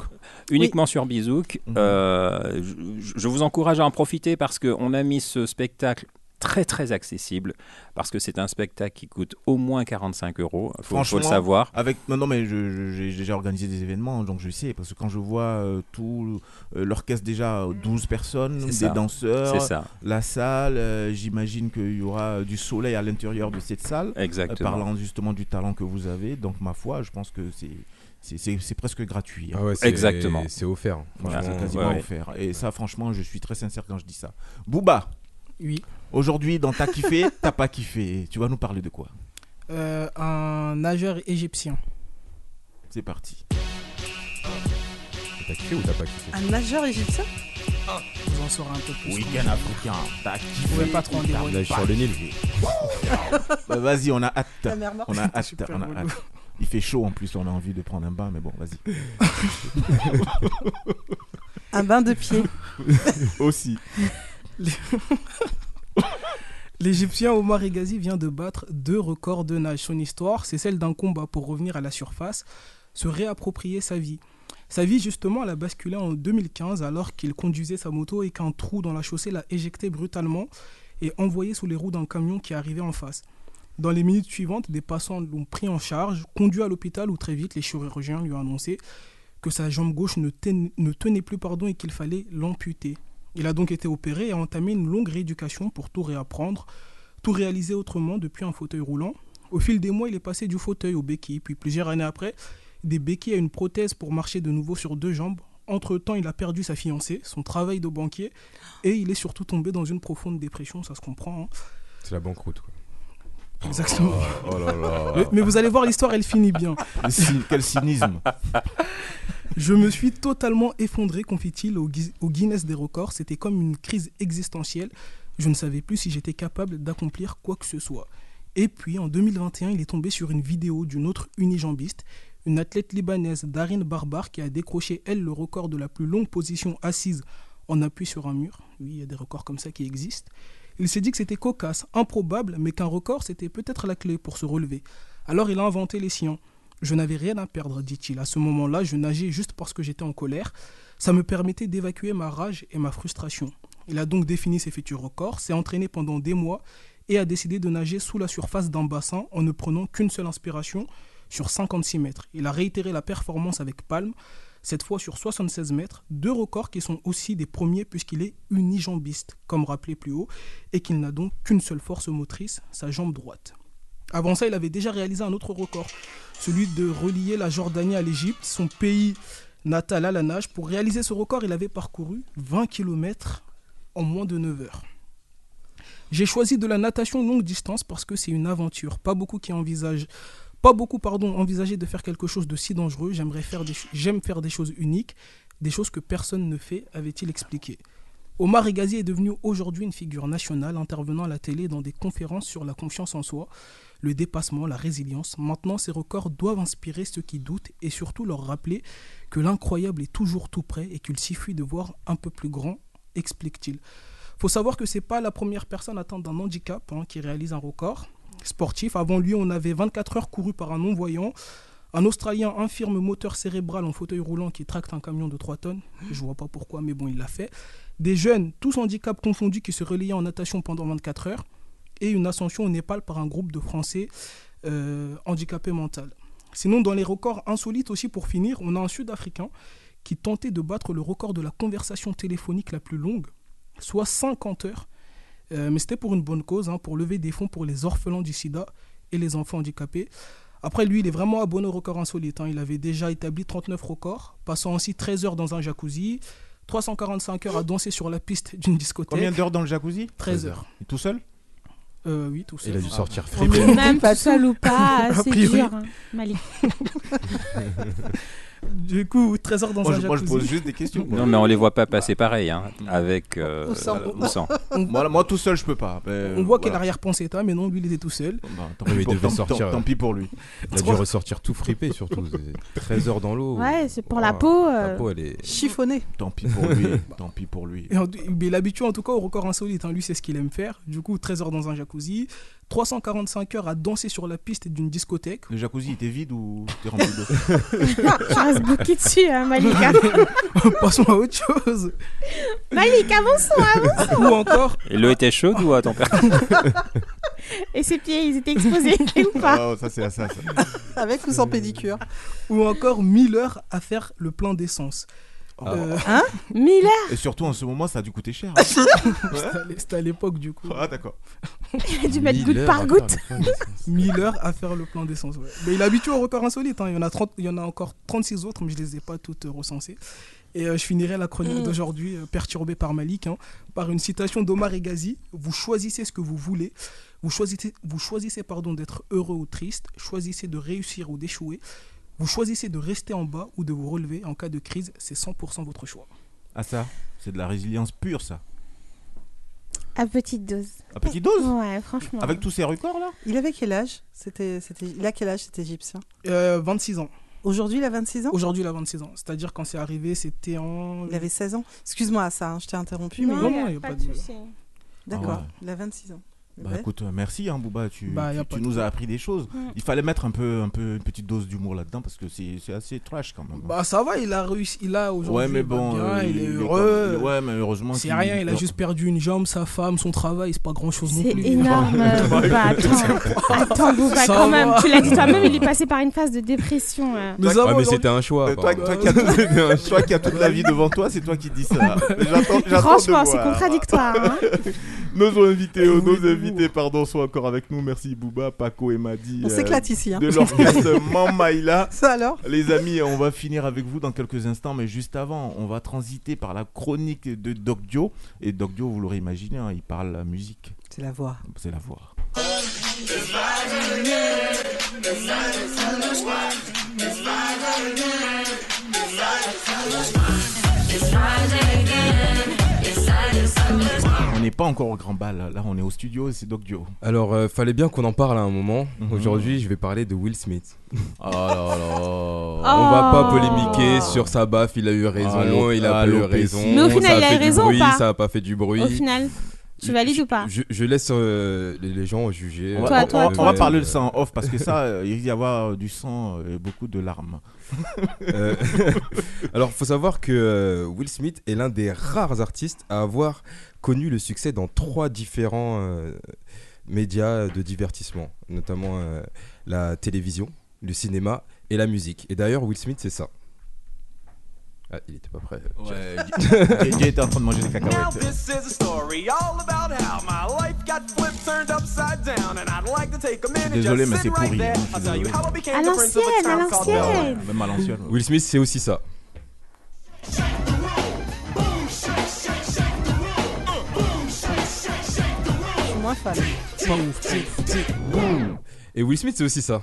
Uniquement sur Bizouk. Mhm. Euh, je, je vous encourage à en profiter parce qu'on a mis ce spectacle très très accessible parce que c'est un spectacle qui coûte au moins 45 euros. Il faut, faut Franchement, le savoir. Avec, non, non, mais j'ai déjà organisé des événements, donc je sais, parce que quand je vois euh, tout euh, l'orchestre déjà, euh, 12 personnes, C'est des ça. danseurs, ça. la salle, euh, j'imagine qu'il y aura euh, du soleil à l'intérieur de cette salle, euh, Exactement. parlant justement du talent que vous avez, donc ma foi, je pense que c'est. C'est- presque gratuit. hein. Ah ouais, Exactement. C'est offert. Voilà, Franchement, c'est quasiment ouais. offert. Et ça, franchement, je suis très sincère quand je dis ça. Booba, Oui. Aujourd'hui, dans T'as kiffé, t'as pas kiffé. Tu vas nous parler de quoi Euh, un nageur égyptien. C'est parti. T'as kiffé ou t'as pas kiffé Un nageur égyptien Vous en saurez un peu plus. Week-end africain, t'as Je kiffé. pas trop en dévoiler. Nage pas sur le Nil. Bah, Vas-y, on a hâte. La mer morte. On a hâte. On a hâte. Il fait chaud en plus, on a envie de prendre un bain, mais bon, vas-y. Un bain de pied. Aussi. L'Égyptien Omar Egazi vient de battre deux records de nage. Son histoire, c'est celle d'un combat pour revenir à la surface, se réapproprier sa vie. Sa vie, justement, elle a basculé en 2015 alors qu'il conduisait sa moto et qu'un trou dans la chaussée l'a éjecté brutalement et envoyé sous les roues d'un camion qui arrivait en face. Dans les minutes suivantes, des passants l'ont pris en charge, conduit à l'hôpital où très vite les chirurgiens lui ont annoncé que sa jambe gauche ne, ten- ne tenait plus pardon, et qu'il fallait l'amputer. Il a donc été opéré et a entamé une longue rééducation pour tout réapprendre, tout réaliser autrement depuis un fauteuil roulant. Au fil des mois, il est passé du fauteuil au béquille, puis plusieurs années après, des béquilles à une prothèse pour marcher de nouveau sur deux jambes. Entre-temps, il a perdu sa fiancée, son travail de banquier, et il est surtout tombé dans une profonde dépression, ça se comprend. hein. C'est la banqueroute. Exactement. Oh là là. Mais, mais vous allez voir, l'histoire, elle finit bien. Quel cynisme. Je me suis totalement effondré, confie-t-il au Guinness des records. C'était comme une crise existentielle. Je ne savais plus si j'étais capable d'accomplir quoi que ce soit. Et puis, en 2021, il est tombé sur une vidéo d'une autre unijambiste, une athlète libanaise, Darine Barbar, qui a décroché, elle, le record de la plus longue position assise en appui sur un mur. Oui, il y a des records comme ça qui existent. Il s'est dit que c'était cocasse, improbable, mais qu'un record, c'était peut-être la clé pour se relever. Alors il a inventé les siens. Je n'avais rien à perdre, dit-il. À ce moment-là, je nageais juste parce que j'étais en colère. Ça me permettait d'évacuer ma rage et ma frustration. Il a donc défini ses futurs records, s'est entraîné pendant des mois et a décidé de nager sous la surface d'un bassin en ne prenant qu'une seule inspiration sur 56 mètres. Il a réitéré la performance avec Palme, cette fois sur 76 mètres, deux records qui sont aussi des premiers puisqu'il est unijambiste, comme rappelé plus haut, et qu'il n'a donc qu'une seule force motrice, sa jambe droite. Avant ça, il avait déjà réalisé un autre record, celui de relier la Jordanie à l'Égypte, son pays natal à la nage. Pour réaliser ce record, il avait parcouru 20 km en moins de 9 heures. J'ai choisi de la natation longue distance parce que c'est une aventure. Pas beaucoup qui envisagent, pas beaucoup pardon, envisager de faire quelque chose de si dangereux. J'aime faire des choses uniques, des choses que personne ne fait, avait-il expliqué. Omar Egazi est devenu aujourd'hui une figure nationale intervenant à la télé dans des conférences sur la confiance en soi, le dépassement, la résilience. Maintenant, ces records doivent inspirer ceux qui doutent et surtout leur rappeler que l'incroyable est toujours tout près et qu'il suffit de voir un peu plus grand, explique-t-il. faut savoir que c'est pas la première personne atteinte d'un handicap hein, qui réalise un record sportif. Avant lui, on avait 24 heures courues par un non-voyant. Un Australien infirme moteur cérébral en fauteuil roulant qui tracte un camion de 3 tonnes. Je vois pas pourquoi, mais bon, il l'a fait. Des jeunes, tous handicaps confondus, qui se relayaient en natation pendant 24 heures. Et une ascension au Népal par un groupe de Français euh, handicapés mentaux. Sinon, dans les records insolites aussi, pour finir, on a un Sud-Africain qui tentait de battre le record de la conversation téléphonique la plus longue, soit 50 heures. Euh, mais c'était pour une bonne cause, hein, pour lever des fonds pour les orphelins du sida et les enfants handicapés. Après, lui, il est vraiment abonné au record insolite. hein. Il avait déjà établi 39 records, passant ainsi 13 heures dans un jacuzzi, 345 heures à danser sur la piste d'une discothèque. Combien d'heures dans le jacuzzi? 13 heures. Et Tout seul? Euh, oui, tout seul. Il a dû sortir Ah. fripé. Même tout seul ou pas, c'est dur. hein. Malik. Du coup, 13 heures dans Moi, un je- moi, je jacuzzi. pose juste des questions. Non, mais on les voit pas passer pareil, hein, avec euh, Ou sans. euh, ou sans. Moi, moi, tout seul, je peux pas. Mais, On voit quelle voilà. arrière-pensée t'as, mais non, lui, il était tout seul. Bah, tant, pis pour, devait tant- sortir, tant- tant pis pour lui. Il a dû ressortir tout fripé, surtout. C'est 13 heures dans l'eau. Ouais, c'est pour la Ah, peau. La euh, peau, elle est. Chiffonné. Tant pis pour lui. tant pis pour lui. Et en- mais il est habitué en tout cas au record insolite. hein. Lui, c'est ce qu'il aime faire. Du coup, 13 heures dans un jacuzzi, 345 heures à danser sur la piste d'une discothèque. Le jacuzzi, il était vide ou t'es rempli d'eau Restes bloqué dessus, hein, Malika. Passons à autre chose. Malik, avançons, avançons. Ou encore, Et l'eau était chaude ou à température? Et ses pieds, ils étaient exposés ou pas Oh, ça, c'est ça. ça. Avec ou sans pédicure? Ou encore 1000 heures à faire le plein d'essence? Ah. Euh, Miller Et surtout, en ce moment, ça a dû coûter cher. C'était à l'é- C'était à l'époque du coup. ah, d'accord. Il a dû mettre 1000 goutte par goutte. faire le plein d'essence. 1000 heures à faire le plein d'essence. ouais. Mais il est habitué au record insolite. hein. Il, y en a 30, il y en a encore 36 autres, mais je les ai pas toutes euh, recensées. Et euh, je finirai la chronique Mm. d'aujourd'hui, euh, perturbée par Malik, hein, par une citation d'Omar Egazi. Vous choisissez ce que vous voulez. Vous choisissez, vous choisissez pardon, d'être heureux ou triste. Choisissez de réussir ou d'échouer. Vous choisissez de rester en bas ou de vous relever. En cas de crise, c'est 100% votre choix. Ah, ça, c'est de la résilience pure, ça. À petite dose. À petite dose? Ouais, franchement. Avec tous ces records, là? Il avait quel âge? C'était, c'était, Il a quel âge cet Égyptien? Euh, 26 ans. Aujourd'hui, il a 26 ans? Aujourd'hui, il a 26 ans. C'est-à-dire, quand c'est arrivé, c'était en. Il avait 16 ans. Excuse-moi, ça, hein, je t'ai interrompu, mais Non, non, y a pas de- souci. d'accord, Ah ouais. il a 26 ans. Bah Ouais. écoute, euh, merci hein, Booba, tu, Bah, tu- nous as appris des choses. Il fallait mettre un peu, un peu une petite dose d'humour là-dedans parce que c'est c'est assez trash quand même. Bah ça va, il a réussi, il a aujourd'hui. ouais, mais bon, bien, euh, il est est heureux. comme- Ouais, mais heureusement. C'est rien, il a juste perdu une jambe, sa femme, son travail, c'est pas grand chose non C'est plus. énorme, euh, Booba. Attends, attends Booba, Ça quand va. même. Tu l'as dit toi-même, il est passé par une phase de dépression. euh. Mais va, mais c'était un choix. Toi, toi qui as toute la vie devant toi, c'est toi qui dis ça. Franchement, c'est contradictoire. Nos invités, oh, nos invités, pardon, sont encore avec nous. Merci Booba, Paco et Madi. On s'éclate ici, hein. De l'orchestre Mamaïla. Ça alors? Les amis, on va finir avec vous dans quelques instants, mais juste avant, on va transiter par la chronique de Doc Dio. Et Doc Dio, vous l'aurez imaginé, hein, il parle la musique. C'est la voix. C'est la voix. On n'est pas encore au grand bal, là on est au studio et c'est Doc Dio. Alors, euh, fallait bien qu'on en parle à un moment. Mhm. Aujourd'hui, je vais parler de Will Smith. Oh là là. On va pas polémiquer sur sa baffe, il a eu raison, il a pas eu raison. Mais au final, il a eu raison ou bruit, pas ça a pas fait du bruit. Au final, tu valides ou pas Je, je laisse euh, les, gens juger. On va, Toi, on- toi, on- toi, on va parler de ça en off parce que ça, euh, il risque d'y avoir euh, du sang et beaucoup de larmes. Euh, Alors, faut savoir que euh, Will Smith est l'un des rares artistes à avoir connu le succès dans trois différents euh, médias de divertissement, notamment la télévision, le cinéma et la musique. Et d'ailleurs, Will Smith, c'est ça. Ah, il était pas prêt. Ouais, Jay- Jay était en train de manger des Now cacahuètes. this is a story all about how my life got flipped, turned upside down, and I'd like to take a minute Désolé, just mais sit c'est right pourri, there. hein, je I'll suis tell you désolé. how I became À the prince of a l'ancienne, à town called l'ancienne. Bel Air. Même à l'ancienne. ouais. Will Smith, c'est aussi ça. Je suis moins fan. Pas ouf. Et Will Smith, c'est aussi ça.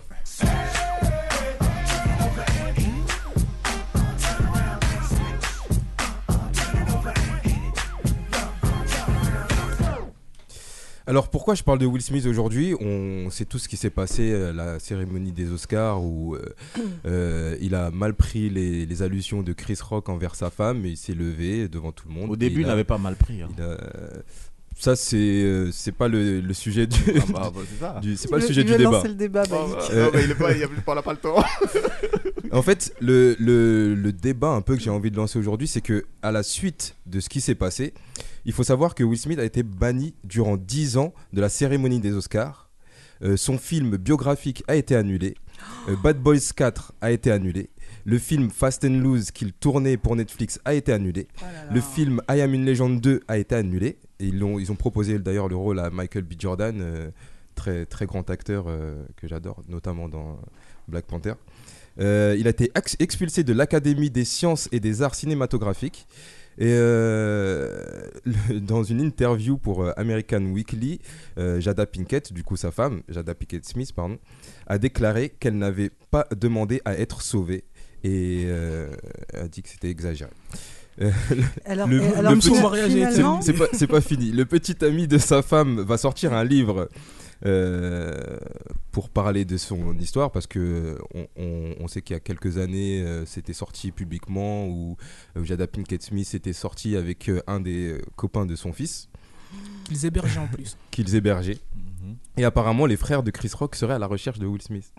Alors pourquoi je parle de Will Smith aujourd'hui? On sait tout ce qui s'est passé à la cérémonie des Oscars où euh, euh, il a mal pris les, les allusions de Chris Rock envers sa femme et il s'est levé devant tout le monde. Au début, il a- n'avait pas mal pris. hein. il a- Ça c'est euh, c'est pas le, le sujet du, Ah bah, bah, c'est ça. du- c'est pas le Il sujet du débat. le débat, bah, Oh, bah, Euh, non, mais il est pas, il a- on n'a pas le temps. En fait, le, le- le débat un peu que j'ai envie de lancer aujourd'hui, c'est que à la suite de ce qui s'est passé, il faut savoir que Will Smith a été banni durant 10 ans de la cérémonie des Oscars. Euh, son film biographique a été annulé. Euh, Bad Boys 4 a été annulé. Le film Fast and Loose qu'il tournait pour Netflix a été annulé. Le film I Am une légende 2 a été annulé. Et ils, l'ont- ils ont proposé d'ailleurs le rôle à Michael B. Jordan, euh, très, très grand acteur euh, que j'adore, notamment dans Black Panther. Euh, il a été ex- expulsé de l'Académie des sciences et des arts cinématographiques. Et euh, le- dans une interview pour euh, American Weekly, euh, Jada Pinkett, du coup sa femme, Jada Pinkett Smith, pardon, a déclaré qu'elle n'avait pas demandé à être sauvée et euh, a dit que c'était exagéré. Euh, le- Alors, le- le alors, petit- a été- finalement, c'est pas, c'est pas fini. Le petit ami de sa femme va sortir un livre euh, pour parler de son histoire parce que on, on- on sait qu'il y a quelques années, euh, c'était sorti publiquement où euh, Jada Pinkett Smith était sorti avec euh, un des euh, copains de son fils Qu'ils hébergeaient en plus. qu'ils hébergeaient. Mhm. Et apparemment, les frères de Chris Rock seraient à la recherche de Will Smith.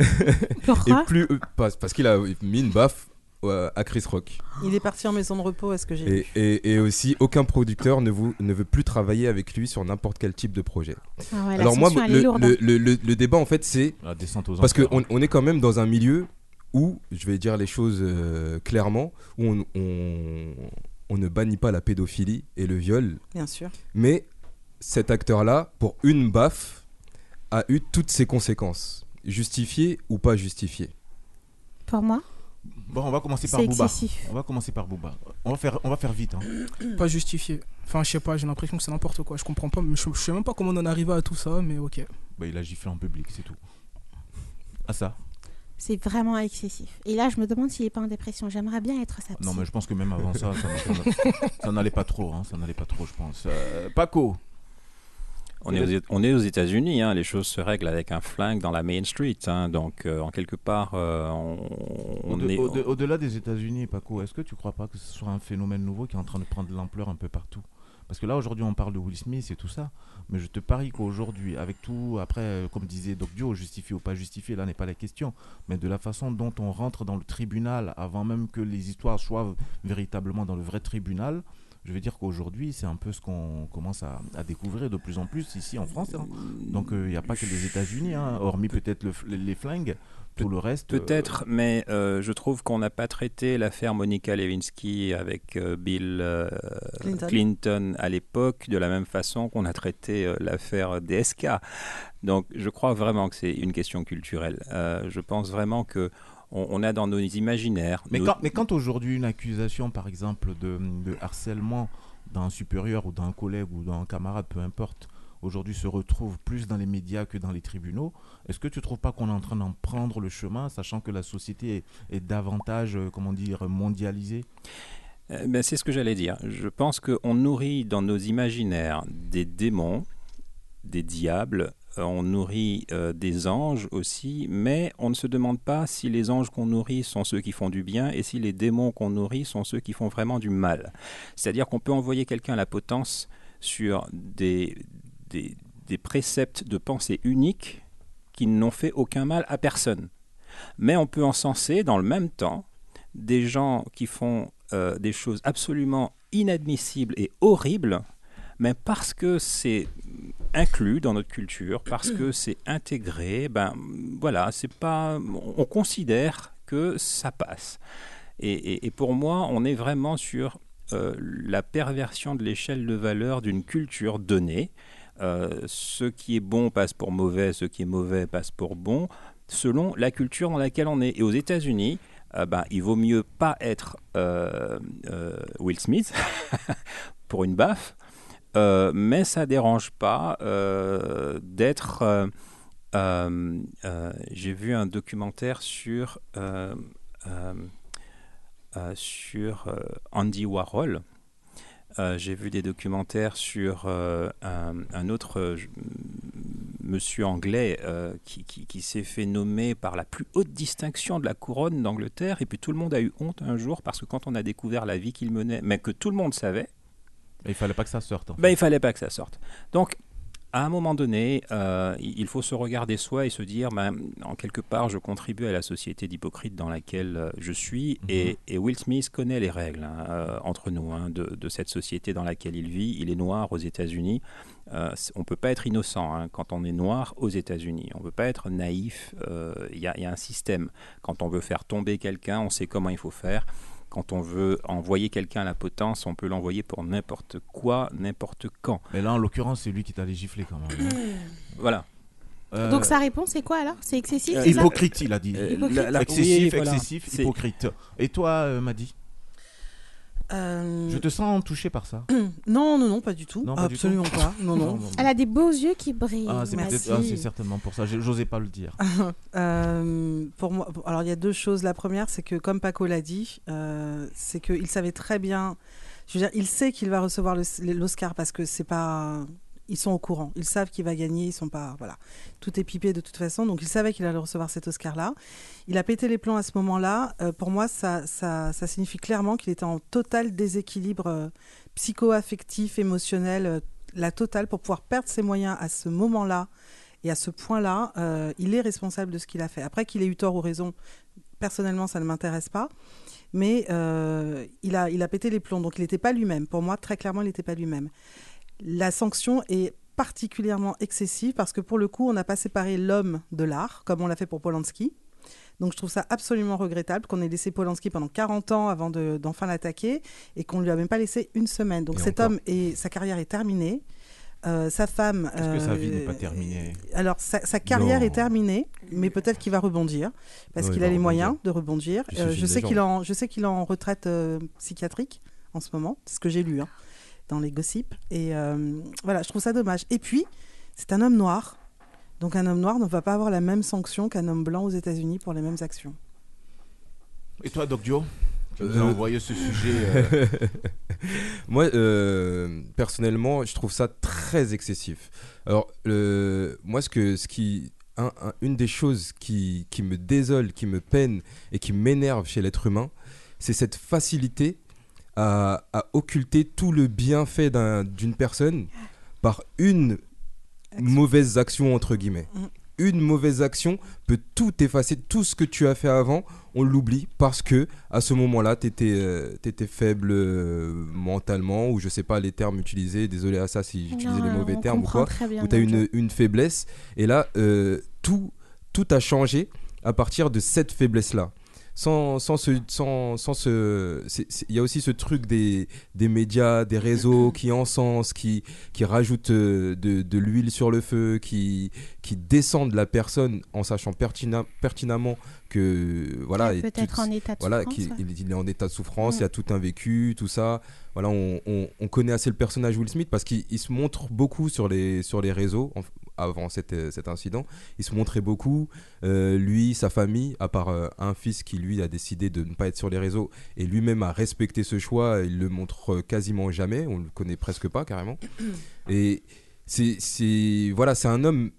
Et Pourquoi plus euh, parce, parce qu'il a mis une baffe euh, à Chris Rock. il est parti en maison de repos, est-ce que j'ai Et, et- et aussi, aucun producteur ne, vous, ne veut plus travailler avec lui sur n'importe quel type de projet. Ah ouais, Alors moi, est le, lourde. le- le- le- le débat en fait, c'est La descente aux parce qu'on on est quand même dans un milieu où, je vais dire les choses euh, clairement, où on, on- on ne bannit pas la pédophilie et le viol, Bien sûr. mais cet acteur-là, pour une baffe, a eu toutes ses conséquences, justifiées ou pas justifiées. Pour moi, Bon, on va commencer par Booba. excessif. On va commencer par Booba. On va faire, on va faire vite. hein. Pas justifié. Enfin, je sais pas, j'ai l'impression que c'est n'importe quoi. Je comprends pas, mais je, je sais même pas comment on en est arrivé à tout ça, mais ok. Bah, il a giflé en public, c'est tout. Ah ça C'est vraiment excessif. Et là, je me demande s'il est pas en dépression. J'aimerais bien être sa psy. Non, mais je pense que même avant ça, ça, ça- ça n'allait pas trop. hein, ça n'allait pas trop, je pense. Euh, Paco On est, aux, on est aux États-Unis, hein, les choses se règlent avec un flingue dans la Main Street. hein, donc, euh, en quelque part, euh, on, est. au-de- Au-delà des États-Unis, Paco, est-ce que tu crois pas que ce soit un phénomène nouveau qui est en train de prendre de l'ampleur un peu partout? Parce que là, aujourd'hui, on parle de Will Smith et tout ça. Mais je te parie qu'aujourd'hui, avec tout, après, euh, comme disait Doc Dio, justifié ou pas justifié, là n'est pas la question. Mais de la façon dont on rentre dans le tribunal, avant même que les histoires soient véritablement dans le vrai tribunal, je veux dire qu'aujourd'hui, c'est un peu ce qu'on commence à, à découvrir de plus en plus ici en France. hein. Donc, euh, il n'y a pas que les États-Unis, hein, hormis peut-être le les, les flingues. Tout le reste. euh, Peut-être, mais euh, je trouve qu'on n'a pas traité l'affaire Monica Lewinsky avec euh, Bill euh, Clinton. Clinton. à l'époque de la même façon qu'on a traité euh, l'affaire DSK. Donc je crois vraiment que c'est une question culturelle. Euh, je pense vraiment que on, on a dans nos imaginaires. Mais nos- quand, mais quand aujourd'hui une accusation, par exemple, de, de harcèlement d'un supérieur ou d'un collègue ou d'un camarade, peu importe, aujourd'hui se retrouve plus dans les médias que dans les tribunaux, est-ce que tu ne trouves pas qu'on est en train d'en prendre le chemin, sachant que la société est, est davantage, euh, comment dire, mondialisée? Euh, ben, c'est ce que j'allais dire. Je pense qu'on nourrit dans nos imaginaires des démons, des diables, on nourrit euh, des anges aussi, mais on ne se demande pas si les anges qu'on nourrit sont ceux qui font du bien et si les démons qu'on nourrit sont ceux qui font vraiment du mal. C'est-à-dire qu'on peut envoyer quelqu'un à la potence sur des, des, des préceptes de pensée uniques qui n'ont fait aucun mal à personne. Mais on peut encenser dans le même temps des gens qui font euh, des choses absolument inadmissibles et horribles, mais parce que c'est inclus dans notre culture, parce que c'est intégré, ben voilà, c'est pas, on considère que ça passe. Et, et- et pour moi, on est vraiment sur euh, la perversion de l'échelle de valeur d'une culture donnée. Euh, ce qui est bon passe pour mauvais, ce qui est mauvais passe pour bon, selon la culture dans laquelle on est. Et aux États-Unis, euh, ben, il vaut mieux pas être euh, euh, Will Smith pour une baffe, euh, mais ça dérange pas euh, d'être. euh, J'ai vu un documentaire sur Andy Warhol. J'ai vu des documentaires sur un, autre monsieur anglais qui s'est fait nommer par la plus haute distinction de la couronne d'Angleterre. Et puis tout le monde a eu honte un jour parce que quand on a découvert la vie qu'il menait, mais que tout le monde savait, Il fallait pas que ça sorte. en ben, il fallait pas que ça sorte. Donc, à un moment donné, euh, il faut se regarder soi et se dire, ben, en quelque part, je contribue à la société d'hypocrite dans laquelle euh, je suis. et, et Will Smith connaît les règles hein, euh, entre nous hein, de, de cette société dans laquelle il vit. Il est noir aux États-Unis. Euh, on peut pas être innocent hein, quand on est noir aux États-Unis. On peut pas être naïf. euh, y, il y a un système. Quand on veut faire tomber quelqu'un, on sait comment il faut faire. Quand on veut envoyer quelqu'un à la potence, on peut l'envoyer pour n'importe quoi, n'importe quand. Mais là, en l'occurrence, c'est lui qui t'a les gifler quand même. hein. Voilà. Euh, Donc sa réponse c'est quoi alors? C'est excessif Euh, hypocrite, il a dit. Euh, Hypocrite. la- la- excessif, oui, voilà. excessif, C'est- hypocrite. Et toi, euh, Madi? Je te sens touché par ça. Non, non, non, pas du tout. Non, pas du Absolument tout. pas. Non, non. Elle a des beaux yeux qui brillent. Ah, c'est Merci. peut-être- ah, c'est certainement pour ça. J'ai- J'osais pas le dire. Euh, pour moi, alors il y a deux choses. La première, c'est que comme Paco l'a dit, euh, c'est qu'il savait très bien. Je veux dire, il sait qu'il va recevoir le- l'Oscar parce que c'est pas. Ils sont au courant. Ils savent qu'il va gagner. Ils sont pas. Voilà. Tout est pipé de toute façon. Donc il savait qu'il allait recevoir cet Oscar-là. Il a pété les plombs à ce moment-là. Euh, pour moi, ça, ça, ça signifie clairement qu'il était en total déséquilibre euh, psycho-affectif, émotionnel, euh, la totale pour pouvoir perdre ses moyens à ce moment-là et à ce point-là, il est responsable de ce qu'il a fait. Après qu'il ait eu tort ou raison, personnellement, ça ne m'intéresse pas. Mais il, a, il a pété les plombs, donc il n'était pas lui-même. Pour moi, très clairement, il n'était pas lui-même. La sanction est particulièrement excessive parce que pour le coup, on n'a pas séparé l'homme de l'art, comme on l'a fait pour Polanski. Donc je trouve ça absolument regrettable qu'on ait laissé Polanski pendant 40 ans avant de- d'enfin l'attaquer et qu'on ne lui a même pas laissé une semaine. Donc Et cet encore. homme, et sa carrière est terminée. Euh, sa femme. Est-ce que sa vie euh, n'est pas terminée? Alors sa, sa carrière Non. est terminée, mais peut-être qu'il va rebondir parce qu'il il a les moyens de rebondir. C'est Euh, je sais qu'il est en, je sais qu'il en retraite euh, psychiatrique en ce moment, c'est ce que j'ai lu hein, dans les gossips. Et euh, voilà, je trouve ça dommage. Et puis c'est un homme noir, donc un homme noir ne va pas avoir la même sanction qu'un homme blanc aux États-Unis pour les mêmes actions. Et toi, Doc Dio Tu nous as Euh, envoyé ce sujet. euh, Moi, euh, personnellement, je trouve ça très excessif. Alors, moi, ce, que, ce qui, un- un- une des choses qui, qui me désole, qui me peine et qui m'énerve chez l'être humain, c'est cette facilité à, à occulter tout le bienfait d'un- d'une personne par une mauvaise action entre guillemets. Mm. Une mauvaise action peut tout effacer, tout ce que tu as fait avant, on l'oublie parce que à ce moment-là, tu étais, faible euh, mentalement ou je sais pas les termes utilisés, désolé à ça si j'utilisais les mauvais termes ou quoi, où tu as une, une faiblesse et là euh, tout, tout a changé à partir de cette faiblesse-là. Sans, sans ce, sans, sans ce, il y a aussi ce truc des, des médias, des réseaux qui encensent, qui, qui rajoutent euh, de, de l'huile sur le feu, qui, qui descendent la personne en sachant pertina- pertinemment que voilà, Peut-être en état de voilà, souffrance, ouais. il, est en état de souffrance, Mm. il y a tout un vécu, tout ça. Voilà, on, on- on connaît assez le personnage Will Smith parce qu'il il se montre beaucoup sur les, sur les réseaux en- avant cet, euh, cet incident. Il se montrait beaucoup. Euh, lui, sa famille, à part euh, un fils qui lui a décidé de ne pas être sur les réseaux et lui-même a respecté ce choix, il le montre quasiment jamais. On le connaît presque pas carrément. Et c'est, voilà, c'est un homme.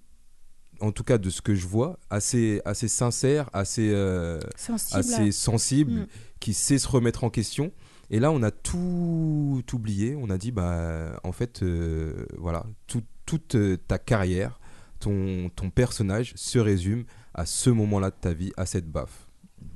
En tout cas, de ce que je vois, assez, assez sincère, assez, euh, Sensible. assez sensible, Mm. qui sait se remettre en question. Et là, on a tout oublié. On a dit, bah, en fait, euh, voilà, tout- toute euh, ta carrière, ton, ton personnage se résume à ce moment-là de ta vie, à cette baffe.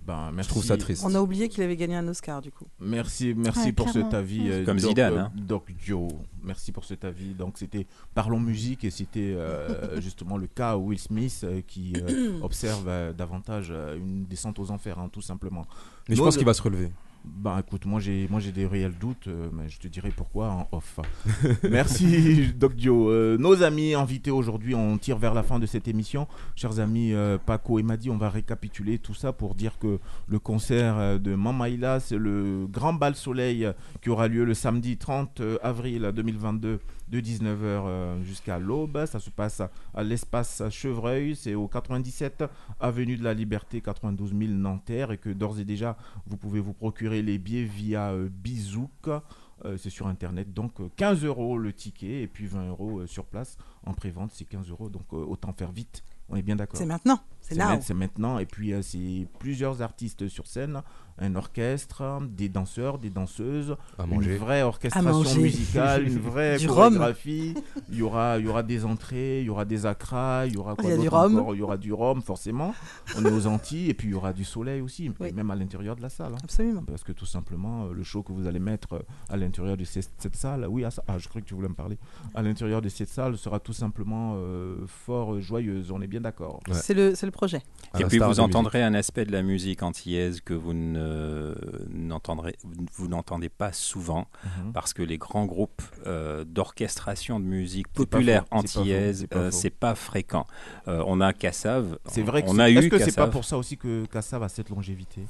Ben, Je trouve ça triste. On a oublié qu'il avait gagné un Oscar du coup. Merci, merci Ouais, pour clairement. cet avis. Ouais. euh, Comme Doc, Zidane, euh, hein. Doc Dio. Merci pour cet avis. Donc c'était Parlons musique et c'était euh, justement le cas Will Smith euh, qui euh, observe euh, davantage euh, une descente aux enfers, hein, tout simplement. Mais je pense qu'il va se relever. Bah écoute, moi j'ai moi j'ai des réels doutes, euh, mais je te dirai pourquoi en off. Merci Doc Dio. Euh, nos amis invités aujourd'hui, on tire vers la fin de cette émission. Chers amis euh, Paco et Madi, on va récapituler tout ça pour dire que le concert de Mamaïla, c'est le grand bal soleil qui aura lieu le samedi 30 avril 2022 de 19h jusqu'à l'aube. Ça se passe à- l'espace Chevreuil, c'est au 97 avenue de la Liberté, 92 000 Nanterre, et que d'ores et déjà, vous pouvez vous procurer les billets via euh, Bizouk. Euh, c'est sur internet, donc euh, 15 euros le ticket et puis 20 euros euh, sur place en pré-vente, c'est 15 euros, donc euh, autant faire vite. On est bien d'accord. C'est maintenant, c'est ma- C'est maintenant, et puis euh, c'est plusieurs artistes sur scène, un orchestre, des danseurs, des danseuses, À une vraie orchestration musicale, une vraie Du rhum. chorégraphie. Il y aura, il y aura des entrées, il y aura des acras, il y aura quoi Il y encore? Il y aura du rhum, forcément. On est aux Antilles, et puis il y aura du soleil aussi, Oui. même à l'intérieur de la salle. hein. Absolument. Parce que tout simplement, euh, le show que vous allez mettre euh, à l'intérieur de cette, cette salle, oui, à ça- ah, je crois que tu voulais me parler, à l'intérieur de cette salle sera tout simplement euh, fort joyeuse, on est bien d'accord. C'est le, c'est le projet. À Et puis vous musique. entendrez un aspect de la musique antillaise que vous ne- n'entendrez, vous n'entendez pas souvent, Mhm. parce que les grands groupes euh, d'orchestration de musique populaire antillaise, c'est pas euh, c'est pas fréquent. Euh, on a Cassav, C'est vrai que on a Est-ce eu que c'est pas Cassav. pour ça aussi que Kassav a cette longévité?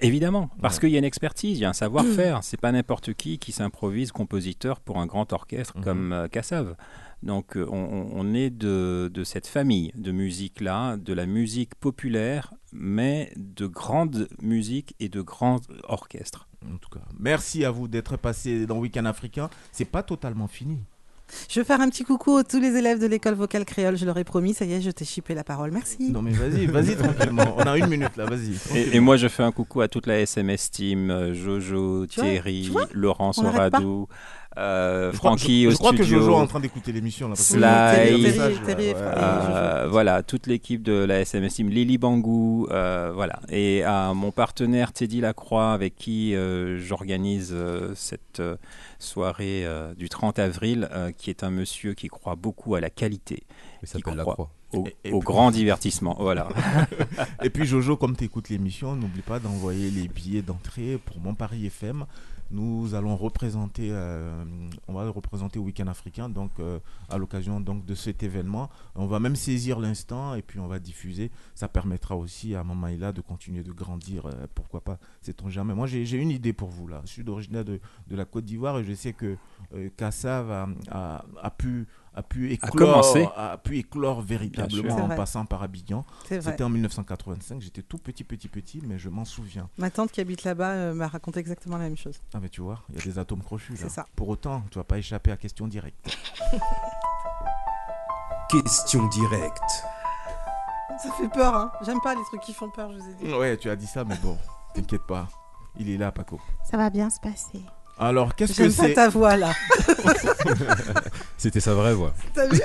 Évidemment, parce Ouais. qu'il y a une expertise, il y a un savoir-faire. C'est pas n'importe qui qui s'improvise compositeur pour un grand orchestre Mhm. comme Cassav. Donc on, on- on est de, de cette famille de musique-là, de la musique populaire, mais de grande musique et de grands orchestres. En tout cas, merci à vous d'être passé dans Week-end africain. C'est pas totalement fini. Je veux faire un petit coucou à tous les élèves de l'école vocale créole, je leur ai promis, ça y est, je t'ai chippé la parole. Merci. Non mais vas-y, vas-y tranquillement. On a une minute là, vas-y. Et, moi, je fais un coucou à toute la SMS Team, euh, Jojo, Tu Thierry, vois, pas. Soradou, euh, Je crois- Francky je, au je crois que. Jojo est en train d'écouter l'émission Euh, voilà, toute l'équipe de la SMS Team, Lily Bangou, euh, voilà, et à mon partenaire Teddy Lacroix, avec qui euh, j'organise euh, cette euh, soirée euh, du 30 avril, euh, qui est un monsieur qui croit beaucoup à la qualité, Il s'appelle La croit Croix. au, Et- et au puis- grand divertissement. Voilà. Et puis Jojo, comme tu écoutes l'émission, n'oublie pas d'envoyer les billets d'entrée pour Mon Paris FM. Nous allons représenter, euh, on va représenter au Week-end africain, donc euh, à l'occasion de cet événement. On va même saisir l'instant et puis on va diffuser. Ça permettra aussi à Mamaïla de continuer de grandir. euh, pourquoi pas Sait-on jamais. Moi, j'ai une idée pour vous là. Je suis d'origine de, la Côte d'Ivoire et je sais que Kassav a, a- a pu a pu éclore, a pu éclore véritablement en passant par Abidjan. C'était en 1985, j'étais tout petit, petit, petit, mais je m'en souviens. Ma tante qui habite là-bas euh, m'a raconté exactement la même chose. Ah, mais tu vois, il y a des atomes crochus là. C'est ça. Pour autant, tu vas pas échapper à question directe. Question directe. Ça fait peur, hein. J'aime pas les trucs qui font peur, je vous ai dit. Ouais, tu as dit ça, mais bon, t'inquiète pas. Il est là, Paco. Ça va bien se passer. Alors, qu'est-ce que c'est ta voix là. C'était sa vraie voix. T'as vu.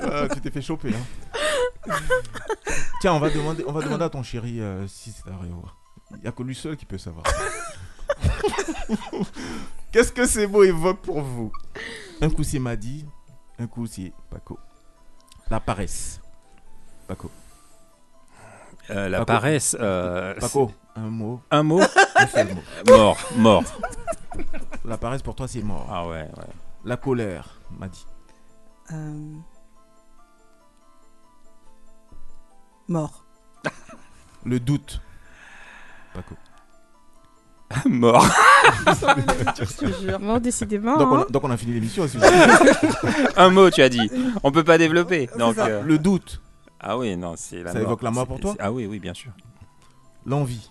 Ah, Tu t'es fait choper. hein. Tiens, on va demander, on va demander à ton chéri euh, si c'est à revoir. Il n'y a que lui seul qui peut savoir. Qu'est-ce que ces mots évoquent pour vous? Un coup c'est Madi, un coup c'est Paco. La paresse. Paco. Euh, la Paco. paresse. euh, Paco, un mot. Un mot Un seul mot. Mort, mort. La paresse pour toi c'est mort. Ah ouais, ouais. La colère, Madi. Euh, Mort. Le doute. Paco. Mort. Je te jure. Bon, décidément. Donc on, a, hein. donc on a fini l'émission aussi. Un mot, tu as dit. On peut pas développer. Donc, euh, Le doute. Ah oui, non, c'est la Ça mort. évoque la mort pour toi Ah oui, oui, bien sûr. L'envie.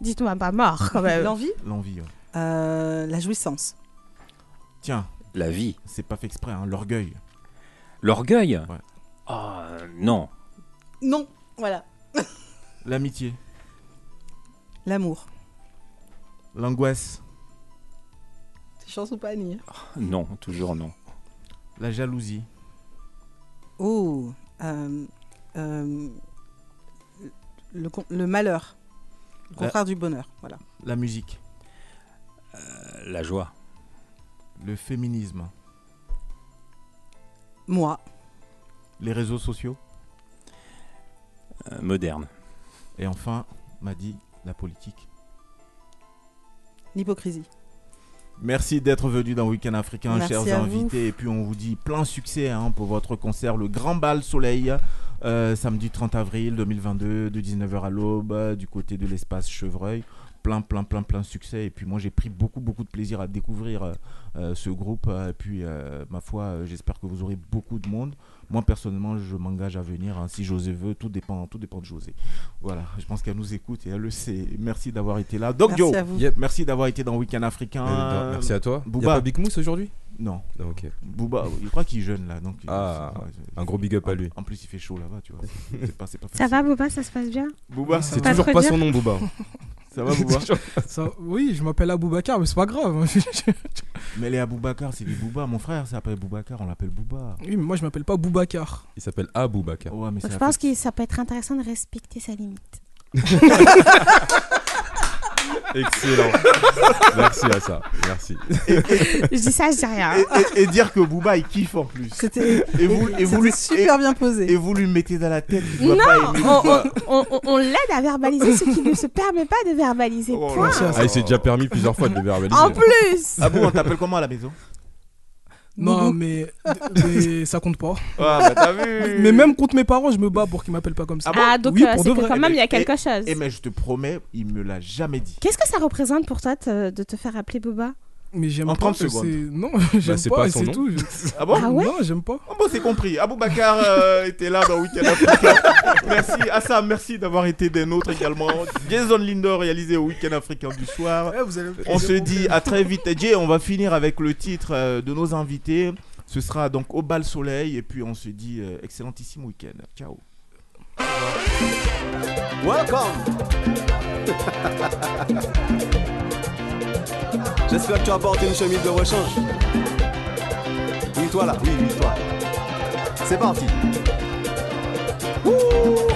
Dites-moi pas mort quand même. L'envie L'envie, ouais. Euh, La jouissance. Tiens, La vie. c'est pas fait exprès, hein, l'orgueil. L'orgueil Ouais. Ah, non. Non, voilà. L'amitié. L'amour. L'angoisse. C'est chance ou pas, Annie Non, toujours non. La jalousie. Oh. euh, euh, le, con- le malheur. Le La- contraire du bonheur. Voilà. La musique. Euh, la joie. Le féminisme. Moi. Les réseaux sociaux. Euh, moderne. Et enfin, m'a dit la politique. L'hypocrisie. Merci d'être venu dans Week-end Africain, Merci chers vous. invités. Et puis on vous dit plein succès hein, pour votre concert, le Grand Bal Soleil, euh, samedi 30 avril 2022, de 19h à l'aube, euh, du côté de l'espace Chevreuil. Plein, plein, plein, plein de succès. Et puis moi, j'ai pris beaucoup, beaucoup de plaisir à découvrir euh, ce groupe. Et puis, euh, ma foi, j'espère que vous aurez beaucoup de monde. Moi, personnellement, je m'engage à venir. hein, si José veut, tout dépend, tout dépend de José. Voilà, je pense qu'elle nous écoute et elle le sait. Merci d'avoir été là. Doc Merci Joe, à vous. Yep. merci d'avoir été dans Week-end Africain. Euh, merci à toi. Il y a Booba. pas Big Mousse aujourd'hui? Non. Non, ok. Booba, je crois qu'il est jeune là. Donc, Ah, ouais, c'est- un gros big up à lui. En plus, il fait chaud là-bas, tu vois. C'est pas, c'est pas Ça va, Boba, ça se passe bien Booba, C'est Pas toujours pas dire. son nom, Booba. ça va, Booba Ça- oui, je m'appelle Aboubacar, mais c'est pas grave. Mais les Aboubacar, c'est des Booba. Mon frère s'appelle Boubacar, on l'appelle Booba. oui, mais moi je m'appelle pas Boubacar. Il s'appelle Abou Bakar. Ouais, mais je pense que ça peut être intéressant de respecter sa limite. Excellent. Merci à ça. Merci. je dis ça, je dis rien. Et, et- et dire que Booba il kiffe en plus. C'était Et vous, et vous lui, super et, bien posé. et vous lui mettez dans la tête Non, pas aimer on, Booba. on- on- on l'aide à verbaliser ce qui ne se permet pas de verbaliser. Oh Point. Ah, il s'est déjà permis plusieurs fois de le verbaliser. En plus Ah bon, on t'appelle comment à la maison? Non, mais, mais ça compte pas. Ah bah t'as vu Mais même contre mes parents, je me bats pour qu'ils m'appellent pas comme ça. Ah bon Ah, donc Oui, euh, pour c'est de que vrai. quand même, il y a Et- quelque chose. Eh mais je te promets, il me l'a jamais dit. Qu'est-ce que ça représente pour toi de, de te faire appeler Boba? Mais j'aime En pas. 30 c'est- secondes. Non, j'aime c'est pas, pas c'est nom. tout. Ah bon Ah ouais Non, j'aime pas. Oh, bon, c'est compris. Aboubacar euh, était là dans Weekend Africain. merci. Assam, merci d'avoir été des nôtres également. Jason Lindor réalisé au Weekend Africain du soir. On se dit à très vite. Jay, on va finir avec le titre euh, de nos invités. Ce sera donc au bal soleil. Et puis on se dit euh, excellentissime week-end. Ciao. Welcome J'espère que tu as une chemise de rechange. Oui, toi là, oui, oui, toi. C'est parti. Ouh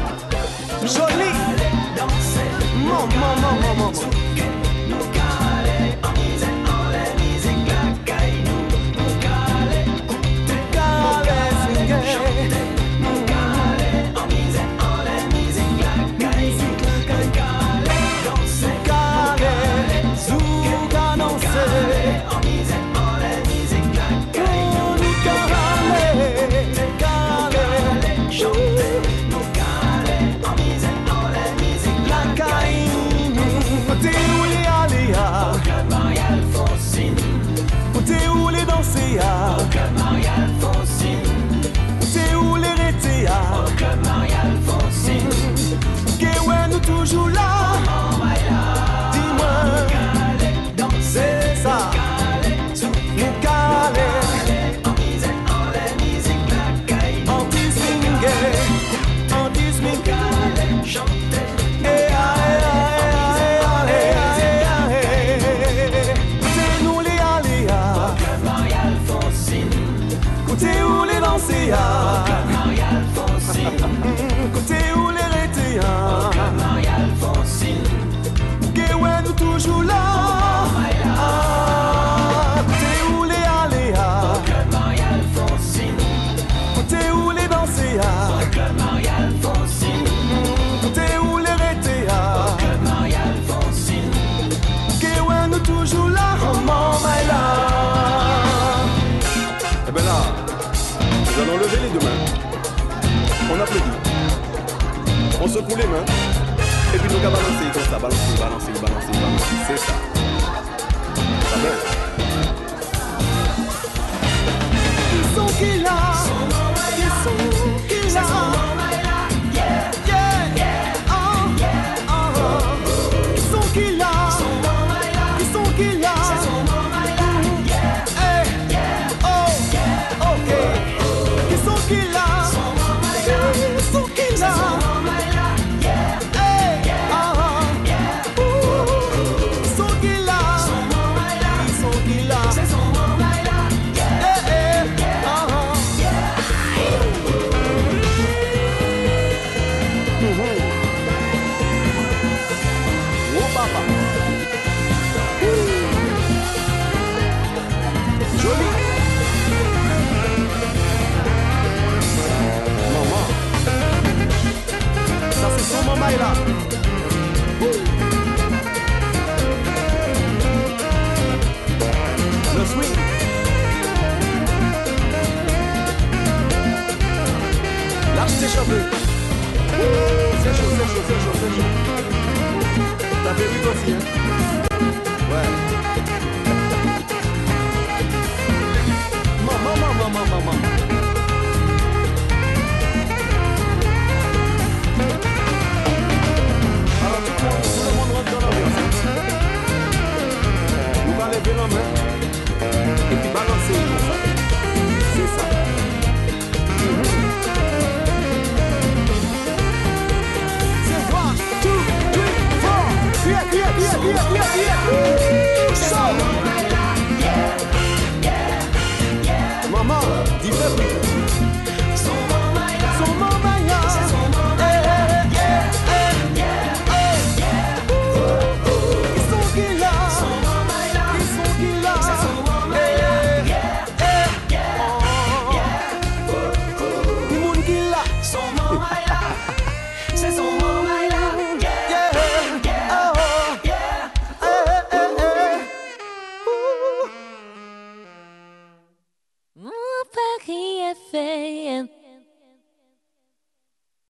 pou lè men, epi nou ka balanse yi kon sa, balanse yi, balanse yi, balanse yi, balanse yi, se sa. Chaud, c'est chaud, c'est chaud. T'as fait vite aussi, hein Ouais. Maman, maman, maman, maman. Alors tout le monde, tout le monde rentre dans l'ambiance. hein. Nous va lever la main et puis balancer comme ça. yeah, yeah, yeah. So, yeah, yeah, yeah, yeah.